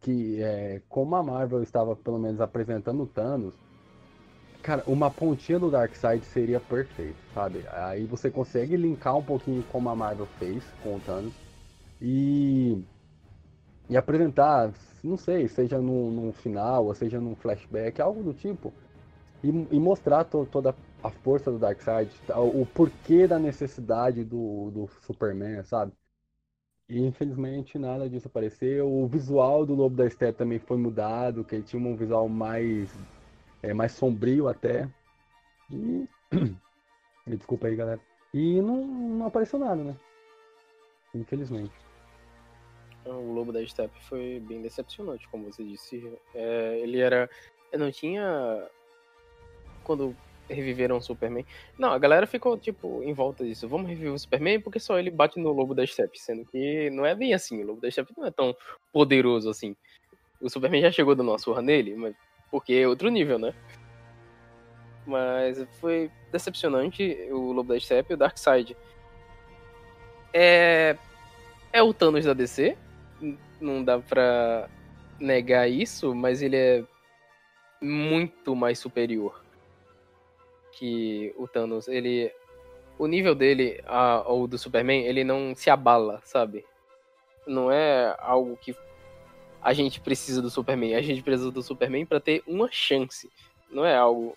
que é, como a Marvel estava pelo menos apresentando Thanos, Cara, uma pontinha do Darkseid seria perfeito, sabe? Aí você consegue linkar um pouquinho como a Marvel fez com o Thanos e, e apresentar, não sei, seja num, num final ou seja num flashback, algo do tipo, e, e mostrar to- toda a força do Darkseid, tá, o, o porquê da necessidade do, do Superman, sabe? E infelizmente nada disso apareceu. O visual do Lobo da Steppe também foi mudado, que ele tinha um visual mais é mais sombrio até. E. [clears throat] Desculpa aí, galera. E não, não apareceu nada, né? Infelizmente. O Lobo da Steppe foi bem decepcionante, como você disse. É, ele era. Não tinha. Quando reviveram o Superman. Não, a galera ficou, tipo, em volta disso. Vamos reviver o Superman porque só ele bate no Lobo da Steppe. Sendo que não é bem assim. O Lobo da Steppe não é tão poderoso assim. O Superman já chegou dando uma surra nele, mas porque é outro nível, né? Mas foi decepcionante o Lobo da Steppe e o Darkseid. É. É o Thanos da DC, não dá pra negar isso, mas ele é muito mais superior que o Thanos. Ele, o nível dele, ao do Superman, ele não se abala, sabe? Não é algo que a gente precisa do Superman. A gente precisa do Superman pra ter uma chance. Não é algo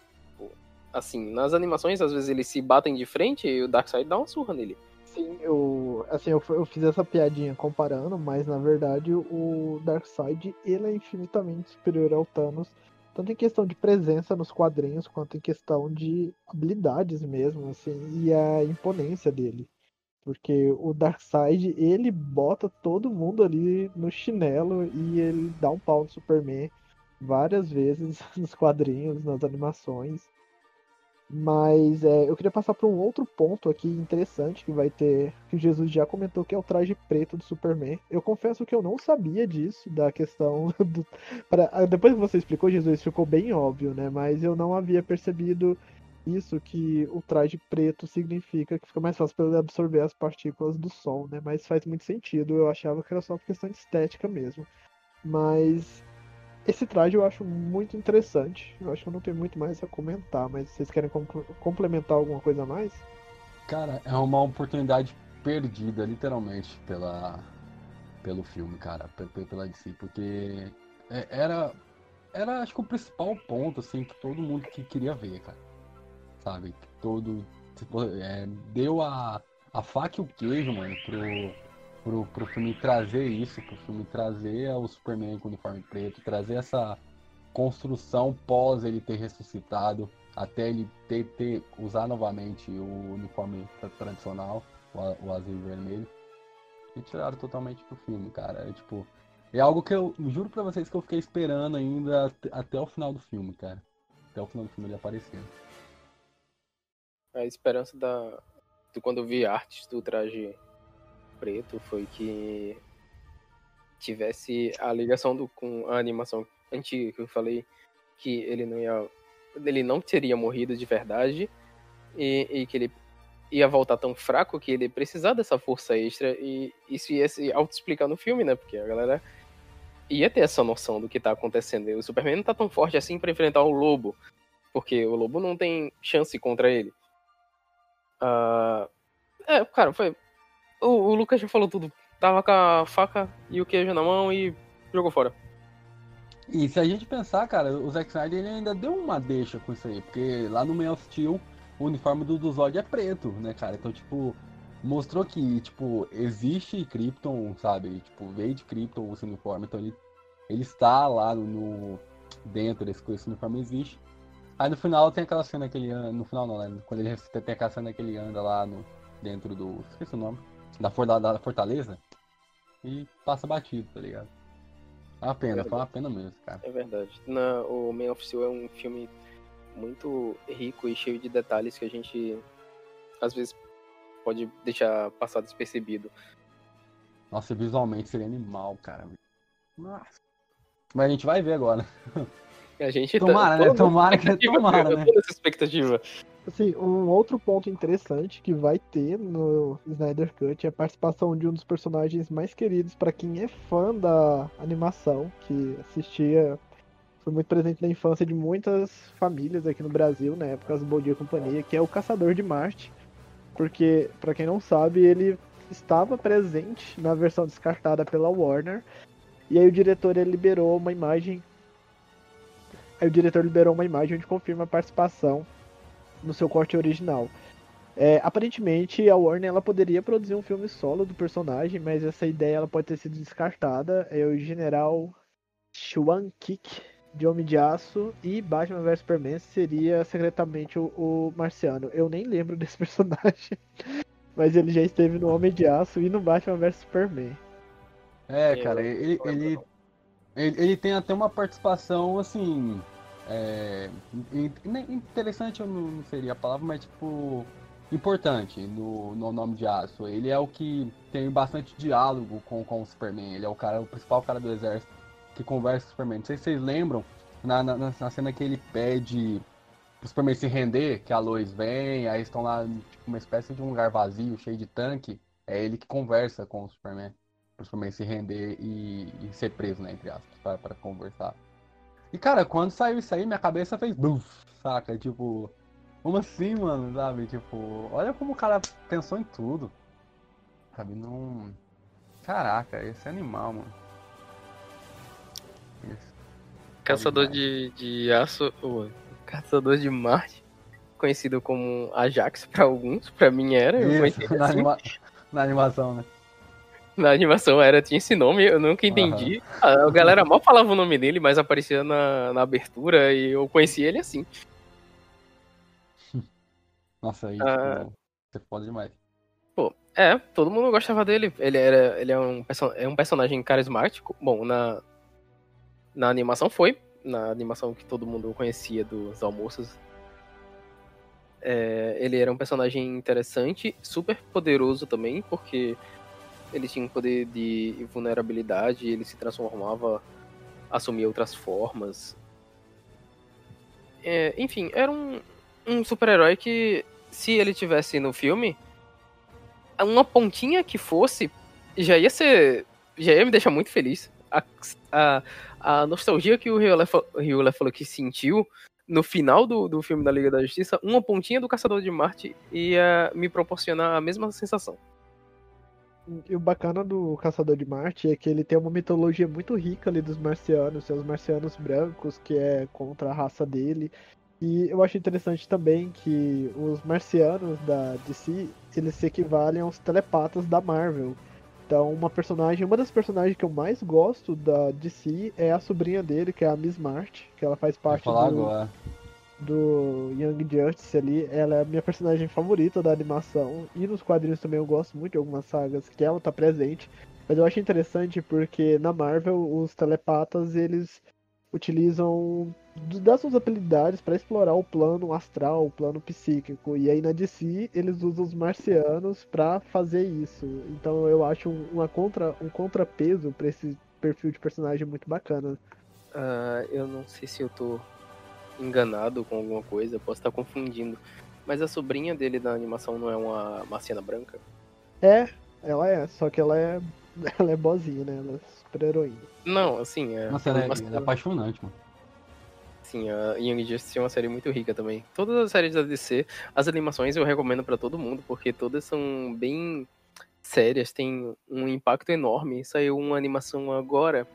assim. Nas animações, às vezes eles se batem de frente e o Darkseid dá uma surra nele. Sim, eu, assim, eu, eu fiz essa piadinha comparando, mas na verdade o Darkseid ele é infinitamente superior ao Thanos, tanto em questão de presença nos quadrinhos, quanto em questão de habilidades mesmo, assim, e a imponência dele. Porque o Darkseid, ele bota todo mundo ali no chinelo e ele dá um pau no Superman várias vezes [laughs] nos quadrinhos, nas animações. Mas é, eu queria passar para um outro ponto aqui interessante que vai ter, que Jesus já comentou, que é o traje preto do Superman. Eu confesso que eu não sabia disso, da questão [laughs] do. pra- ah, depois que você explicou, Jesus, ficou bem óbvio, né? Mas eu não havia percebido isso, que o traje preto significa que fica mais fácil para ele absorver as partículas do sol, né? Mas faz muito sentido, eu achava que era só por questão de estética mesmo. Mas esse traje eu acho muito interessante. Eu acho que eu não tenho muito mais a comentar, mas vocês querem compl- complementar alguma coisa a mais? Cara, é uma oportunidade perdida, literalmente, pela, pelo filme, cara, pe- pe- pela DC, porque é- era, era, acho que o principal ponto, assim, que todo mundo que queria ver, cara, sabe? Todo, tipo, é, deu a, a faca e o queijo, mano, pro, pro, pro filme trazer isso, pro filme trazer o Superman com o uniforme preto, trazer essa construção pós ele ter ressuscitado, até ele ter, ter usar novamente o uniforme tra- tradicional, o, o azul e vermelho, e tiraram totalmente do filme, cara. É tipo, é algo que eu juro pra vocês que eu fiquei esperando ainda at- até o final do filme, cara. Até o final do filme ele aparecer. A esperança da. De quando eu vi artes do traje preto foi que tivesse a ligação do, com a animação antiga que eu falei que ele não ia. Ele não teria morrido de verdade e, e que ele ia voltar tão fraco que ele ia precisar dessa força extra e isso ia se auto-explicar no filme, né? Porque a galera ia ter essa noção do que tá acontecendo. E o Superman não tá tão forte assim pra enfrentar o Lobo, porque o Lobo não tem chance contra ele. Ah, é, cara, foi. O, o Lucas já falou tudo. Tava com a faca e o queijo na mão e jogou fora. E se a gente pensar, cara, o Zack Snyder ele ainda deu uma deixa com isso aí, porque lá no Man of Steel o uniforme do, do Zod é preto, né, cara? Então, tipo, mostrou que, tipo, existe Krypton, sabe? Tipo, veio de Krypton esse uniforme, então ele, ele está lá no, no- dentro desse esse uniforme existe. Aí no final tem aquela cena que ele anda, no final não, né? Quando ele tem aquela cena que ele anda lá no, dentro do, esqueci o nome, da, da, da fortaleza e passa batido, tá ligado? É uma pena, foi uma pena mesmo, cara. É verdade. Na, o Man of Steel é um filme muito rico e cheio de detalhes que a gente às vezes pode deixar passar despercebido. Nossa, visualmente seria animal, cara. Nossa. Mas a gente vai ver agora. A gente Tomara, né? todo mundo Tomara que- [laughs] tomara, né? toda essa expectativa. Assim, um outro ponto interessante que vai ter no Snyder Cut é a participação de um dos personagens mais queridos para quem é fã da animação, que assistia, foi muito presente na infância de muitas famílias aqui no Brasil, na época do Bom Dia Companhia, que é o Caçador de Marte. Porque, para quem não sabe, ele estava presente na versão descartada pela Warner. E aí o diretor liberou uma imagem. Aí o diretor liberou uma imagem onde confirma a participação no seu corte original. É, aparentemente a Warner ela poderia produzir um filme solo do personagem, mas essa ideia ela pode ter sido descartada. É o General Xuan Kik de Homem de Aço e Batman vs Superman seria secretamente o, o Marciano. Eu nem lembro [laughs] desse personagem, mas ele já esteve no Homem de Aço e no Batman vs Superman. É, Eu cara, ele, ele, ele, ele tem até uma participação, assim. É, in- in- interessante eu não seria a palavra, mas tipo. Importante no, no Nome de Aço. Ele é o que tem bastante diálogo com, com o Superman. Ele é o cara, o principal cara do exército que conversa com o Superman. Não sei se vocês lembram, na, na, na cena que ele pede pro Superman se render, que a Lois vem, aí estão lá, tipo, uma espécie de um lugar vazio, cheio de tanque. É ele que conversa com o Superman pro Superman se render e, e ser preso, né, entre aspas, pra, pra conversar. E, cara, quando saiu isso aí, minha cabeça fez buf, saca? Tipo, como assim, mano, sabe? Tipo, olha como o cara pensou em tudo. Sabe, não... Caraca, esse é animal, mano. Esse. Caçador de, de aço, ou Caçador de Marte, conhecido como Ajax pra alguns, pra mim era, Isso, [laughs] na, assim. anima- na animação, né? Na animação era, tinha esse nome, eu nunca entendi. A galera mal falava o nome dele, mas aparecia na, na abertura e eu conheci ele assim. [laughs] Nossa, aí, Ah. tipo, você foda demais. Pô, é, todo mundo gostava dele. Ele era, ele é um, é um personagem carismático. Bom, na, na animação foi. Na animação que todo mundo conhecia dos almoços. É, ele era um personagem interessante, super poderoso também, porque ele tinha um poder de vulnerabilidade, ele se transformava, assumia outras formas. É, enfim, era um, um super-herói que, se ele tivesse no filme, uma pontinha que fosse já ia ser. já ia me deixar muito feliz. A, a, a nostalgia que o Riolé fa- o Riolé falou que sentiu no final do, do filme da Liga da Justiça, uma pontinha do Caçador de Marte ia me proporcionar a mesma sensação. E o bacana do Caçador de Marte é que ele tem uma mitologia muito rica ali dos marcianos, tem os marcianos brancos, que é contra a raça dele. E eu acho interessante também que os marcianos da DC, eles se equivalem aos telepatas da Marvel. Então, uma personagem, uma das personagens que eu mais gosto da DC é a sobrinha dele, que é a Miss Marte, que ela faz parte do, agora. Do Young Justice ali. Ela é a minha personagem favorita da animação. E nos quadrinhos também eu gosto muito de algumas sagas que ela tá presente. Mas eu acho interessante porque na Marvel os telepatas eles utilizam das suas habilidades para explorar o plano astral, o plano psíquico. E aí na DC eles usam os marcianos para fazer isso. Então eu acho um- uma contra, um contrapeso para esse perfil de personagem muito bacana. Ah, eu não sei se eu tô enganado com alguma coisa, posso estar confundindo. Mas a sobrinha dele na animação não é uma Marciana branca? É, ela é, só que ela é. [laughs] Ela é boazinha, né? Ela é super heroína. Não, assim, é. Nossa, ela é, uma- ela é apaixonante, mano. Sim, a Young Justice é uma série muito rica também. Todas as séries da DC, as animações eu recomendo pra todo mundo, porque todas são bem sérias, tem um impacto enorme. Saiu uma animação agora,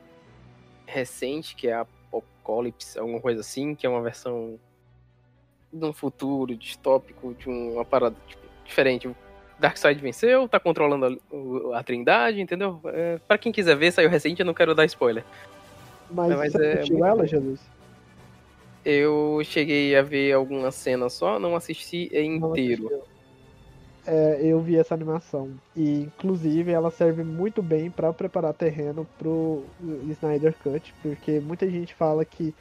recente, que é a Apocalypse, alguma coisa assim, que é uma versão de um futuro distópico, de uma parada tipo, diferente. Darkseid venceu, tá controlando a, a Trindade, entendeu? É, pra quem quiser ver, saiu recente, eu não quero dar spoiler. Mas, Mas você é muito ela. Jesus? Eu cheguei a ver algumas cenas só, não assisti Não inteiro. assistiu. É, eu vi essa animação. E, inclusive, ela serve muito bem pra preparar terreno pro Snyder Cut, porque muita gente fala que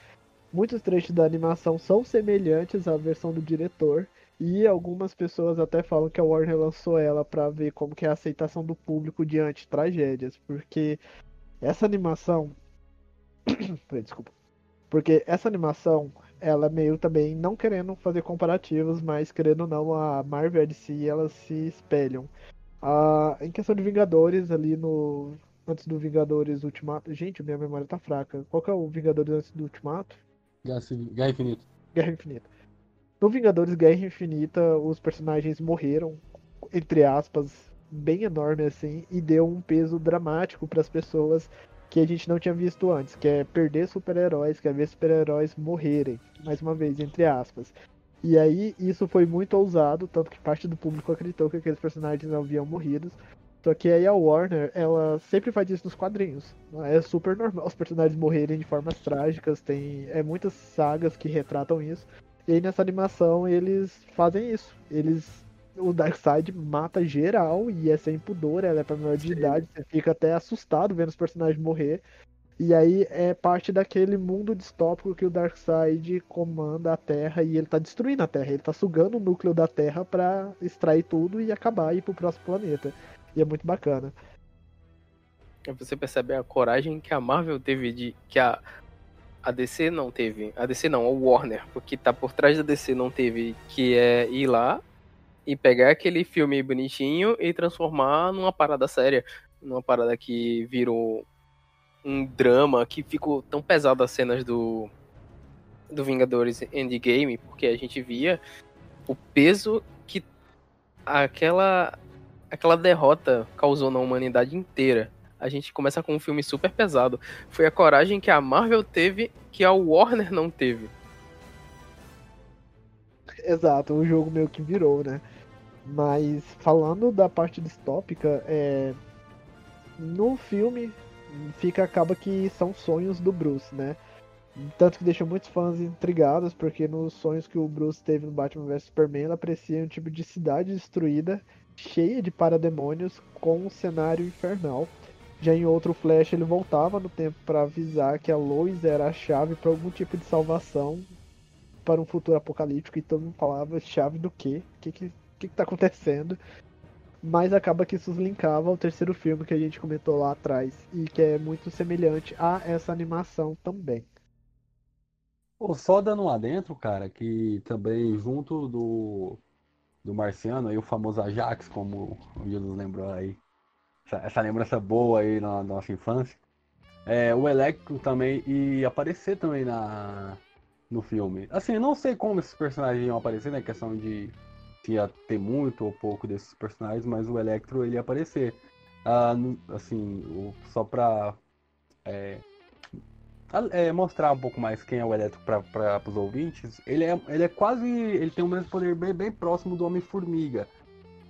muitos trechos da animação são semelhantes à versão do diretor. E algumas pessoas até falam que a Warner lançou ela pra ver como que é a aceitação do público diante de tragédias, porque essa animação, [coughs] desculpa, porque essa animação ela meio também não querendo fazer comparativos, mas querendo ou não, a Marvel e a DC elas se espelham. Ah, em questão de Vingadores, ali no. Antes do Vingadores Ultimato. Gente, minha memória tá fraca. Qual que é o Vingadores antes do Ultimato? Guerra Infinita. Guerra Infinita. No Vingadores Guerra Infinita, os personagens morreram, entre aspas, bem enorme assim, e deu um peso dramático para as pessoas que a gente não tinha visto antes, que é perder super-heróis, que é ver super-heróis morrerem, mais uma vez, entre aspas. E aí isso foi muito ousado, tanto que parte do público acreditou que aqueles personagens não haviam morrido. Só que aí a Warner, ela sempre faz isso nos quadrinhos. É super normal os personagens morrerem de formas trágicas, tem é muitas sagas que retratam isso. E aí nessa animação eles fazem isso. Eles o Darkseid mata geral e é sem pudor, ela é pra maior de idade, você fica até assustado vendo os personagens morrer. E aí é parte daquele mundo distópico que o Darkseid comanda a Terra e ele tá destruindo a Terra, ele tá sugando o núcleo da Terra pra extrair tudo e acabar e ir pro próximo planeta. E é muito bacana. Você percebe a coragem que a Marvel teve de. que a, a DC não teve. A DC não, a Warner, porque tá por trás da DC não teve, que é ir lá e pegar aquele filme bonitinho e transformar numa parada séria. Numa parada que virou um drama, que ficou tão pesado as cenas do. do Vingadores Endgame, porque a gente via o peso que aquela aquela derrota causou na humanidade inteira. A gente começa com um filme super pesado. Foi a coragem que a Marvel teve que a Warner não teve. Exato, o jogo meio que virou, né? Mas falando da parte distópica, é... no filme fica acaba que são sonhos do Bruce, né? Tanto que deixa muitos fãs intrigados, porque nos sonhos que o Bruce teve no Batman vs Superman, ele aprecia um tipo de cidade destruída, cheia de parademônios, com um cenário infernal. Já em outro Flash, ele voltava no tempo para avisar que a Lois era a chave para algum tipo de salvação para um futuro apocalíptico, e todo mundo falava chave do quê? O que, que, que, que tá acontecendo? Mas acaba que isso linkava ao terceiro filme que a gente comentou lá atrás, e que é muito semelhante a essa animação também. Pô, só dando um adentro, cara, que também junto do, do Marciano, aí o famoso Ajax, como o Jesus lembrou aí, essa, essa lembrança boa aí na, nossa infância, é, o Electro também ia aparecer também na, no filme. Assim, não sei como esses personagens iam aparecer, né, questão de ia ter muito ou pouco desses personagens, mas o Electro ele ia aparecer. Ah, assim, só pra é, é, mostrar um pouco mais quem é o Electro para os ouvintes, ele é, ele é quase. Ele tem o mesmo poder bem, bem próximo do Homem-Formiga,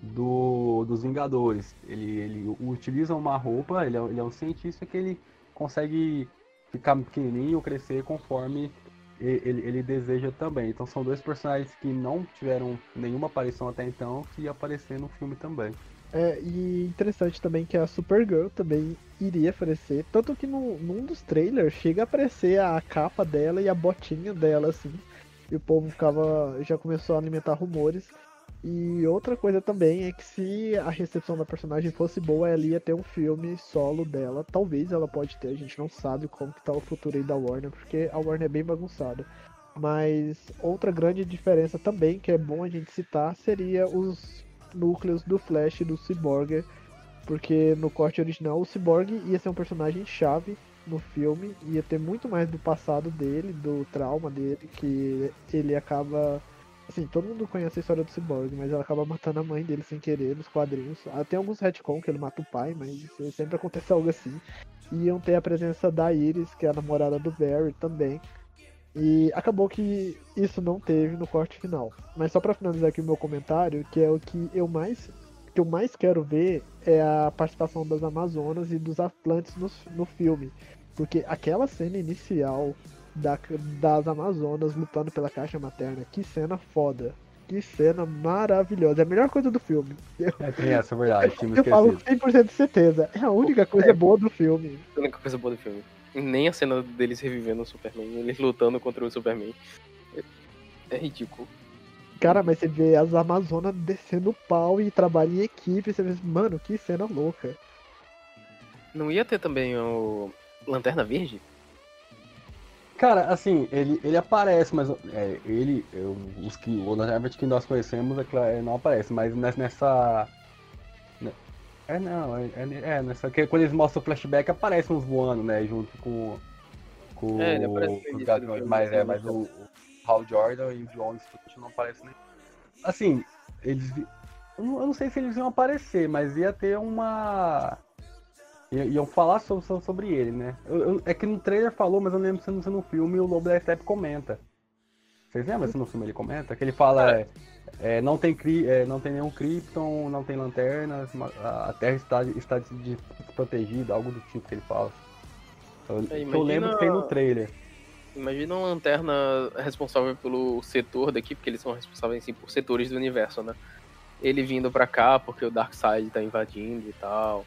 do, dos Vingadores. Ele, ele utiliza uma roupa, ele é, ele é um cientista que ele consegue ficar pequenininho, crescer conforme ele, ele deseja também. Então são dois personagens que não tiveram nenhuma aparição até então, que aparecer no filme também. É, e interessante também que a Supergirl também iria aparecer, tanto que no, num dos trailers chega a aparecer a capa dela e a botinha dela, assim, e o povo ficava, já começou a alimentar rumores. E outra coisa também é que se a recepção da personagem fosse boa, ela ia ter um filme solo dela. Talvez ela pode ter, a gente não sabe como que tá o futuro aí da Warner, porque a Warner é bem bagunçada. Mas outra grande diferença também, que é bom a gente citar, seria os núcleos do Flash e do Cyborg. Porque no corte original o Cyborg ia ser um personagem chave no filme, ia ter muito mais do passado dele, do trauma dele, que ele acaba. Assim, todo mundo conhece a história do Cyborg, mas ela acaba matando a mãe dele sem querer nos quadrinhos. Ah, Tem alguns retcon que ele mata o pai, mas sempre acontece algo assim. E iam ter a presença da Iris, que é a namorada do Barry também. E acabou que isso não teve no corte final. Mas só pra finalizar aqui o meu comentário, que é o que eu mais que eu mais quero ver é a participação das Amazonas e dos Atlantes no, no filme. Porque aquela cena inicial da- das Amazonas lutando pela caixa materna, que cena foda. Que cena maravilhosa. É a melhor coisa do filme. Eu, É, tem essa, é verdade. Me eu falo esquecido. 100% de certeza. É a única coisa boa do filme. A única coisa boa do filme. Nem a cena deles revivendo o Superman, eles lutando contra o Superman. É, é ridículo. Cara, mas você vê as Amazonas descendo o pau e trabalham em equipe. Você vê, mano, que cena louca. Não ia ter também o Lanterna Verde? Cara, assim, ele, ele aparece, mas é, ele, eu, os que, o Lanterna que nós conhecemos, é claro, ele não aparece, mas nes- nessa. ne- É, não, é, é- é, nessa. Quando eles mostram o flashback, aparecem uns voando, né? Junto com. Com É, ele aparece com os Gaviões, mas, é, mas o, o Hal Jordan e o John Stewart não aparecem nem. Assim, eles. eu não sei se eles iam aparecer, mas ia ter uma. I- Iam falar so- so- sobre ele, né? Eu- eu- é que no trailer falou, mas eu lembro se no, no filme o Lobo da Steppe comenta. Vocês lembram se no filme ele comenta? Que ele fala, é, é, não, tem cri, é, não tem nenhum Krypton, não tem lanternas, a Terra está, está des- desprotegida, algo do tipo que ele fala. Eu, É, que eu lembro que tem no trailer. Imagina uma lanterna responsável pelo setor daqui, porque eles são responsáveis assim, por setores do universo, né? Ele vindo pra cá porque o Darkseid tá invadindo e tal.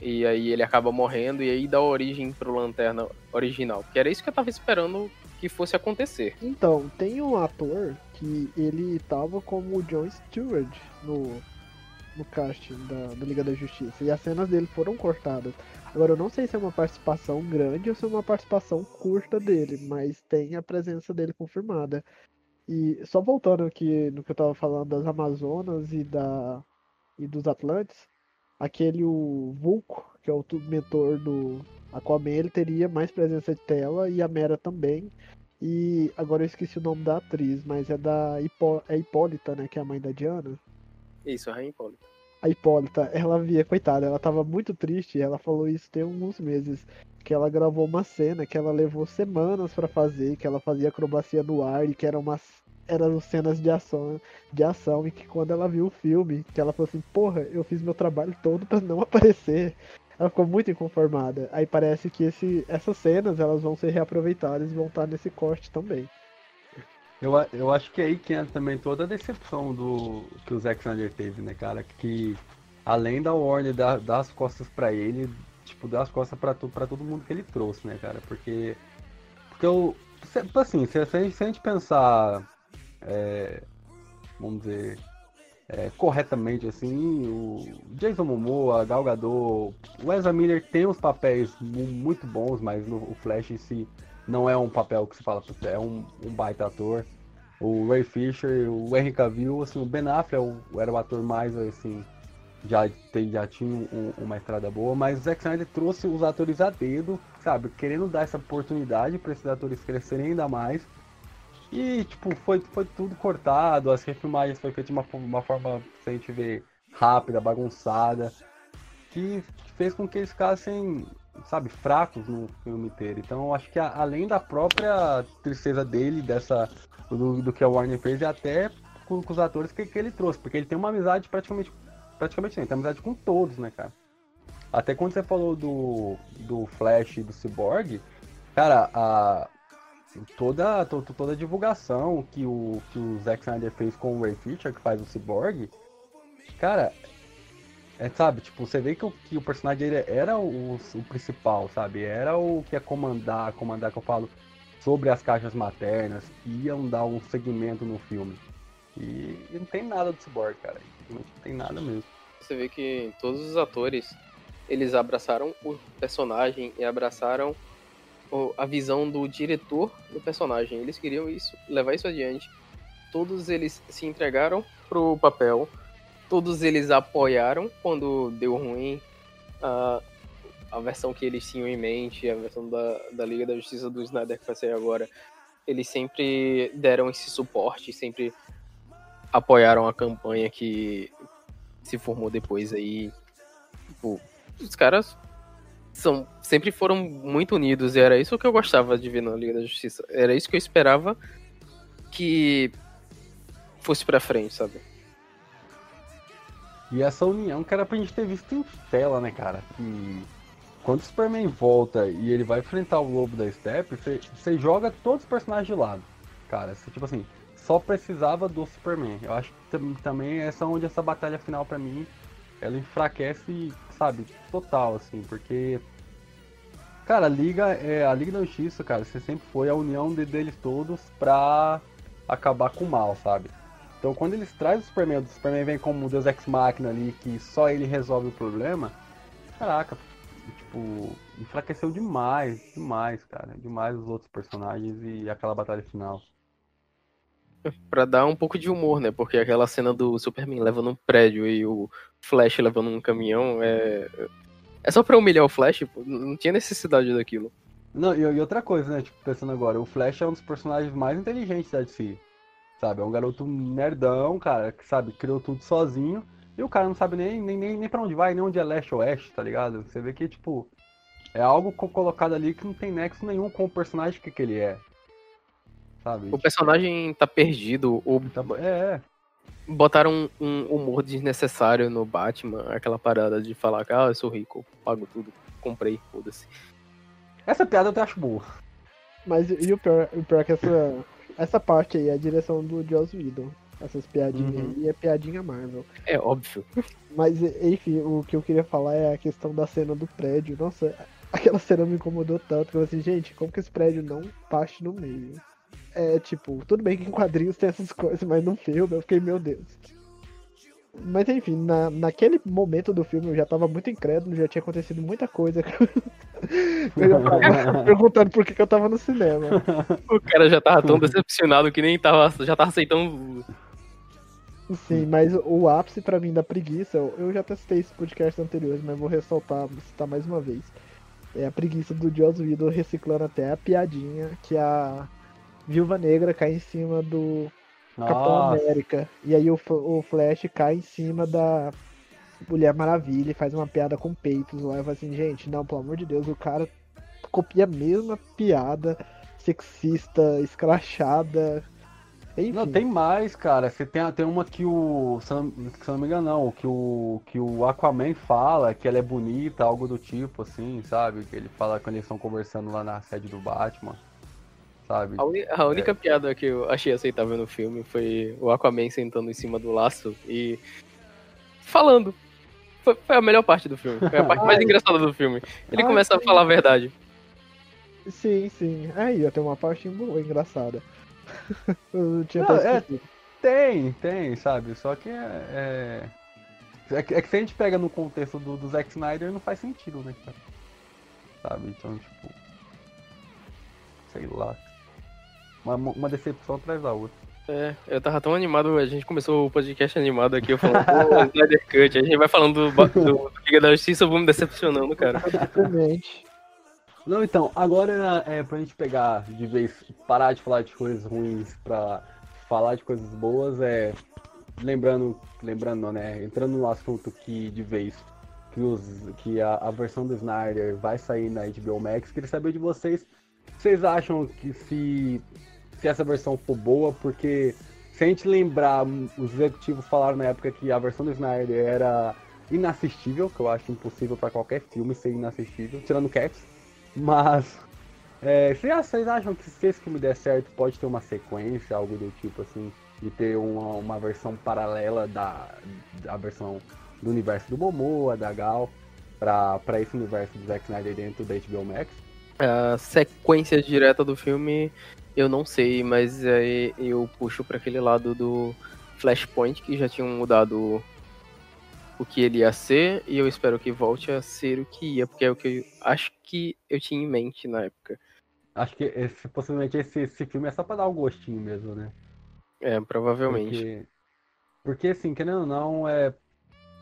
E aí ele acaba morrendo e aí dá origem pro lanterna original. Que era isso que eu tava esperando que fosse acontecer. Então, tem um ator que ele tava como o John Stewart no, no casting da, da Liga da Justiça. E as cenas dele foram cortadas. Agora, eu não sei se é uma participação grande ou se é uma participação curta dele, mas tem a presença dele confirmada. E só voltando aqui no que eu tava falando das Amazonas e, da, e dos Atlantes, aquele o Vulco, que é o mentor do Aquaman, ele teria mais presença de tela e a Mera também. E agora eu esqueci o nome da atriz, mas é da Hipó é Hipólita, né? Que é a mãe da Diana. Isso, a Rainha Hipólita. A Hipólita, ela via, coitada, ela tava muito triste. Ela falou isso tem alguns meses. Que ela gravou uma cena que ela levou semanas pra fazer, que ela fazia acrobacia no ar e que eram umas eram cenas de ação, de ação e que quando ela viu o filme, que ela falou assim, porra, eu fiz meu trabalho todo pra não [laughs] aparecer. Ela ficou muito inconformada. Aí parece que esse, essas cenas elas vão ser reaproveitadas e vão estar nesse corte também. Eu, eu acho que é aí que entra também toda a decepção do que o Zack Snyder teve, né, cara? Que além da Warner dar, dar as costas pra ele, tipo, dar as costas pra todo mundo que ele trouxe, né, cara? Porque. Porque eu. Assim, se, se a gente pensar. É, vamos dizer. é, corretamente, assim, o Jason Momoa, Gal Gadot, o Ezra Miller tem uns papéis mu- muito bons, mas no, o Flash em si não é um papel que se fala, "Putz, é um, um baita ator. O Ray Fisher, o Henry Cavill, assim, o Ben Affleck é era o ator mais, assim, já, tem, já tinha um- uma estrada boa, mas o Zack Snyder trouxe os atores a dedo, sabe, querendo dar essa oportunidade para esses atores crescerem ainda mais. E, tipo, foi, foi tudo cortado, as refilmagens foi feitas de uma, uma forma, se a gente ver, rápida, bagunçada, que fez com que eles ficassem, sabe, fracos no filme inteiro. Então, acho que a- além da própria tristeza dele, dessa do, do que a Warner fez, e até com, com os atores que, que ele trouxe, porque ele tem uma amizade praticamente, praticamente não, ele tem amizade com todos, né, cara? Até quando você falou do, do Flash e do Cyborg, cara, a, toda, to- toda a divulgação que o, que o Zack Snyder fez com o Ray Fisher, que faz o Cyborg, cara, é, sabe, tipo, você vê que o, que o personagem era o, o principal, sabe? Era o que ia comandar, comandar que eu falo, sobre as caixas maternas, que iam dar um segmento no filme. E, não tem nada do Cyborg, cara. Não tem nada mesmo. Você vê que todos os atores, eles abraçaram o personagem e abraçaram a visão do diretor do personagem. Eles queriam isso, levar isso adiante. Todos eles se entregaram pro papel. Todos eles apoiaram quando deu ruim a, a versão que eles tinham em mente, a versão da, da Liga da Justiça do Snyder que vai sair agora. Eles sempre deram esse suporte, sempre apoiaram a campanha que se formou depois aí. Tipo, os caras são, sempre foram muito unidos e era isso que eu gostava de ver na Liga da Justiça. Era isso que eu esperava que fosse pra frente, sabe? E essa união que era pra gente ter visto em tela, né, cara? Que quando o Superman volta e ele vai enfrentar o Lobo da Steppe, você- joga todos os personagens de lado. Cara, você, tipo assim, só precisava do Superman. Eu acho que tam- também essa é onde essa batalha final pra mim, ela enfraquece, sabe, total, assim, porque. Cara, a Liga, é, a Liga da Justiça, cara, você sempre foi a união de- deles todos pra acabar com o mal, sabe? Então quando eles trazem o Superman, o Superman vem como um Deus Ex Machina ali, que só ele resolve o problema, caraca, tipo, enfraqueceu demais, demais, cara, demais os outros personagens e aquela batalha final. Pra dar um pouco de humor, né? Porque aquela cena do Superman levando um prédio e o Flash levando um caminhão é. É só pra humilhar o Flash, pô. Não tinha necessidade daquilo. Não, e, e outra coisa, né, tipo, pensando agora, o Flash é um dos personagens mais inteligentes da DC, sabe? É um garoto nerdão, cara, que sabe, criou tudo sozinho, e o cara não sabe nem, nem, nem, nem pra onde vai, nem onde é leste ou oeste, tá ligado? Você vê que, tipo, é algo co- colocado ali que não tem nexo nenhum com o personagem que, que ele é. Sabe? O personagem tá perdido, ou Tá- É, é. Botaram um, um humor desnecessário no Batman, aquela parada de falar que, ah, eu sou rico, pago tudo, comprei, foda-se. Essa piada eu até acho boa. Mas e o pior, o pior é que essa, essa parte aí é a direção do Joss Whedon. Essas piadinhas Uhum. aí é piadinha Marvel. É óbvio. Mas, enfim, o que eu queria falar é a questão da cena do prédio. Nossa, [laughs] aquela cena me incomodou tanto que eu falei assim, gente, como que esse prédio não parte no meio? É, tipo, tudo bem que em quadrinhos tem essas coisas, mas no filme eu fiquei, meu Deus. Mas enfim, na, naquele momento do filme eu já tava muito incrédulo, já tinha acontecido muita coisa. [laughs] eu tava [laughs] perguntando por que, que eu tava no cinema. O cara já tava tão decepcionado que nem tava, já tava aceitando. Sim, mas o ápice pra mim da preguiça, eu já testei esse podcast anteriores, mas vou ressaltar, citar mais uma vez. É a preguiça do Joss Whedon reciclando até a piadinha que a Viúva Negra cai em cima do Capitão Nossa, América. E aí o, o Flash cai em cima da Mulher Maravilha e faz uma piada com peitos lá. Eu falo assim, gente, não, pelo amor de Deus, o cara copia a mesma piada sexista, escrachada. Enfim. Não, tem mais, cara. Você tem, tem uma que o. Se não, se não me engano, não. Que o, que o Aquaman fala que ela é bonita, algo do tipo, assim, sabe? Que ele fala quando eles estão conversando lá na sede do Batman. Sabe? A, uni- a única piada que eu achei aceitável no filme foi o Aquaman sentando em cima do laço e falando. Foi, foi a melhor parte do filme. Foi a parte mais [laughs] Ai. engraçada do filme. Ele Ai, começa a sim. falar a verdade. Sim, sim. Aí, tem uma parte boa, engraçada. [laughs] eu não tinha Não, até é-. Tem, tem, sabe? Só que é. É, é que, é que se a gente pega no contexto do, do Zack Snyder, não faz sentido, né, cara? Sabe? Então, tipo. Sei lá. Uma, uma decepção atrás da outra. É, eu tava tão animado, a gente começou o podcast animado aqui, eu falando, pô, [laughs] Snyder Cut, a gente vai falando do, do Liga da Justiça, eu vou me decepcionando, cara. Exatamente. Não, então, agora é pra gente pegar de vez, parar de falar de coisas ruins pra falar de coisas boas, é. Lembrando, lembrando, né? Entrando no assunto que de vez que, os, que a, a versão do Snyder vai sair na HBO Max, queria saber de vocês. Vocês acham que se, se essa versão for boa, porque se a gente lembrar, os executivos falaram na época que a versão do Snyder era inassistível, que eu acho impossível pra qualquer filme ser inassistível, tirando Cats. Mas é, vocês vocês acham que se esse filme der certo, pode ter uma sequência, algo do tipo assim, de ter uma, uma versão paralela da, da versão do universo do Momoa, da Gal, pra esse universo do Zack Snyder dentro da HBO Max? A sequência direta do filme, eu não sei, mas aí eu puxo pra aquele lado do Flashpoint, que já tinham mudado o que ele ia ser, e eu espero que volte a ser o que ia, porque é o que eu acho que eu tinha em mente na época. Acho que esse, possivelmente esse, esse filme é só pra dar um gostinho mesmo, né? É, provavelmente. Porque, porque assim, querendo ou não, é,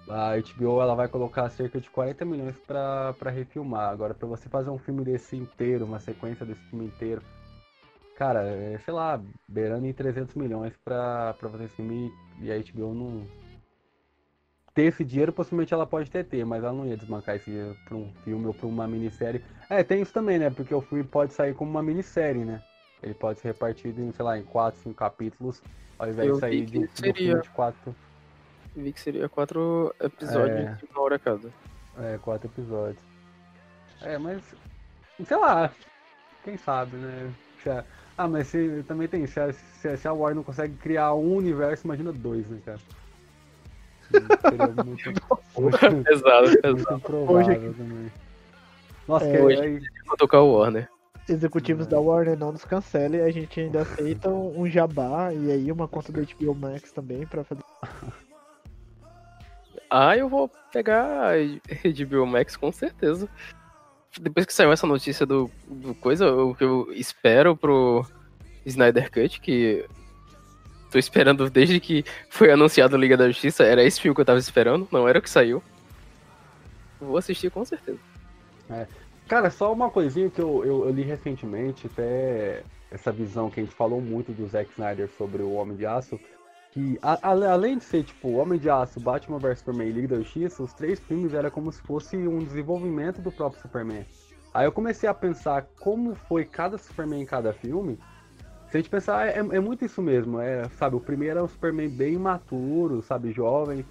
a HBO ela vai colocar cerca de 40 milhões pra, pra refilmar. Agora, pra você fazer um filme desse inteiro, uma sequência desse filme inteiro, cara, é, sei lá, beirando em 300 milhões pra, pra fazer esse filme e a HBO não. Ter esse dinheiro, possivelmente ela pode até ter, mas ela não ia desbancar esse dinheiro pra um filme ou pra uma minissérie. É, tem isso também, né? Porque o filme pode sair como uma minissérie, né? Ele pode ser repartido em, sei lá, em 4, 5 capítulos, ao invés Eu de sair de seria. filme de 4. Vi que seria quatro episódios É. de uma hora cada. É, quatro episódios. É, mas. Sei lá. Quem sabe, né? Se a- Ah, mas se, também tem. Se a, se a- se a Warner não consegue criar um universo, imagina dois, né, cara? Seria [laughs] muito, [laughs] muito, [laughs] Pesado, muito pesado. improvável também. Nossa, É, que hoje- aí. Vou tocar o Warner. Executivos da Warner não nos cancelem, a gente ainda aceita um jabá e aí uma conta do HBO Max também pra fazer. Ah, eu vou pegar HBO Max com certeza. Depois que saiu essa notícia do, do coisa, o que eu espero pro Snyder Cut, que tô esperando desde que foi anunciado Liga da Justiça, era esse filme que eu tava esperando, não era o que saiu. Vou assistir com certeza. Cara, só uma coisinha que eu, eu, eu li recentemente, até essa visão que a gente falou muito do Zack Snyder sobre o Homem de Aço, que a- a- além de ser tipo Homem de Aço, Batman vs Superman e Liga da Justiça, os três filmes era como se fosse um desenvolvimento do próprio Superman. Aí eu comecei a pensar como foi cada Superman em cada filme. Se a gente pensar, é, é muito isso mesmo, é, sabe, o primeiro é um Superman bem imaturo, sabe, jovem,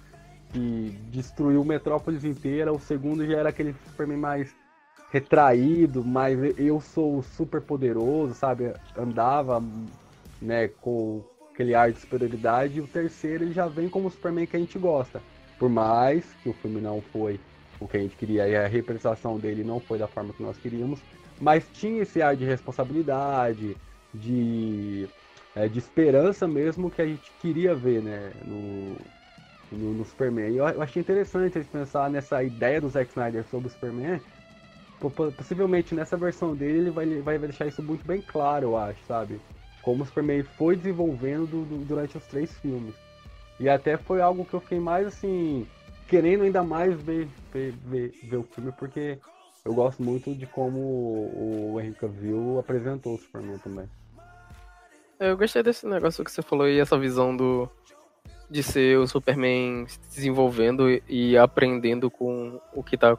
que destruiu Metrópolis inteira, o segundo já era aquele Superman mais retraído, mas eu sou super poderoso, sabe? Andava, né, com aquele ar de superioridade. E o terceiro ele já vem como o Superman que a gente gosta. Por mais que o filme não foi o que a gente queria e a representação dele não foi da forma que nós queríamos, mas tinha esse ar de responsabilidade, de, é, de esperança mesmo que a gente queria ver, né, no, no, no Superman. E eu, eu achei interessante eles pensar nessa ideia do Zack Snyder sobre o Superman. Po- po- Possivelmente nessa versão dele ele vai, vai deixar isso muito bem claro, eu acho, sabe? Como o Superman foi desenvolvendo du- du- durante os três filmes. E até foi algo que eu fiquei mais assim, querendo ainda mais ver, ver, ver, ver o filme, porque eu gosto muito de como o Henry Cavill apresentou o Superman também. Eu gostei desse negócio que você falou e essa visão do de ser o Superman se desenvolvendo e- aprendendo com o que tá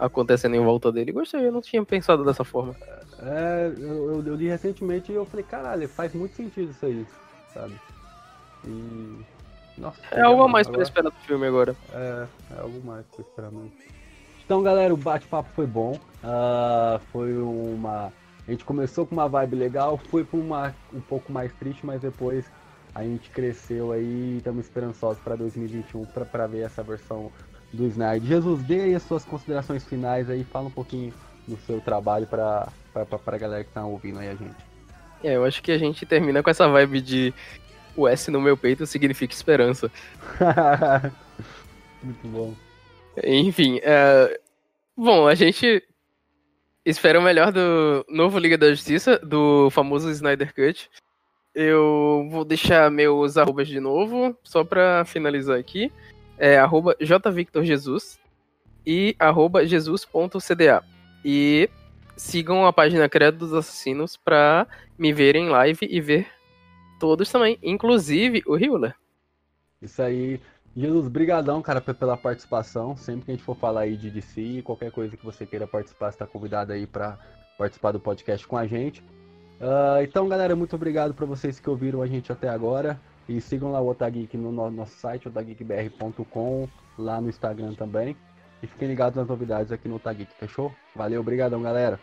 acontecendo em volta dele. Gostei, eu não tinha pensado dessa forma. É, eu, eu- li recentemente e eu falei, caralho, faz muito sentido isso aí, sabe? E. Nossa, É algo a mais pra agora- esperar do filme agora. É, é algo mais pra esperar mesmo. Então, galera, o bate-papo foi bom. Ah, foi uma. A gente começou com uma vibe legal, foi pra uma um pouco mais triste, mas depois a gente cresceu aí e estamos esperançosos para 2021 pra pra ver essa versão do Snyder. Jesus, dê aí as suas considerações finais aí, fala um pouquinho do seu trabalho pra, pra galera que tá ouvindo aí a gente. É, eu acho que a gente termina com essa vibe de o S no meu peito significa esperança. [laughs] Muito bom. Enfim, é... bom, a gente espera o melhor do novo Liga da Justiça, do famoso Snyder Cut. Eu vou deixar meus arrobas de novo, só pra finalizar aqui. É arroba jvictorjesus e arroba jesus.cda. E sigam a página Credo dos Assassinos pra me verem em live e ver todos também, inclusive o Hewler. Isso aí. Jesus, brigadão, cara, pe- pela participação. Sempre que a gente for falar aí de DC, qualquer coisa que você queira participar, você tá convidado aí pra participar do podcast com a gente. Ah, então, galera, muito obrigado pra vocês que ouviram a gente até agora. E sigam lá o Otageek no no- nosso site, otageekbr.com, lá no Instagram também. E fiquem ligados nas novidades aqui no Otageek, fechou? Valeu, brigadão, galera.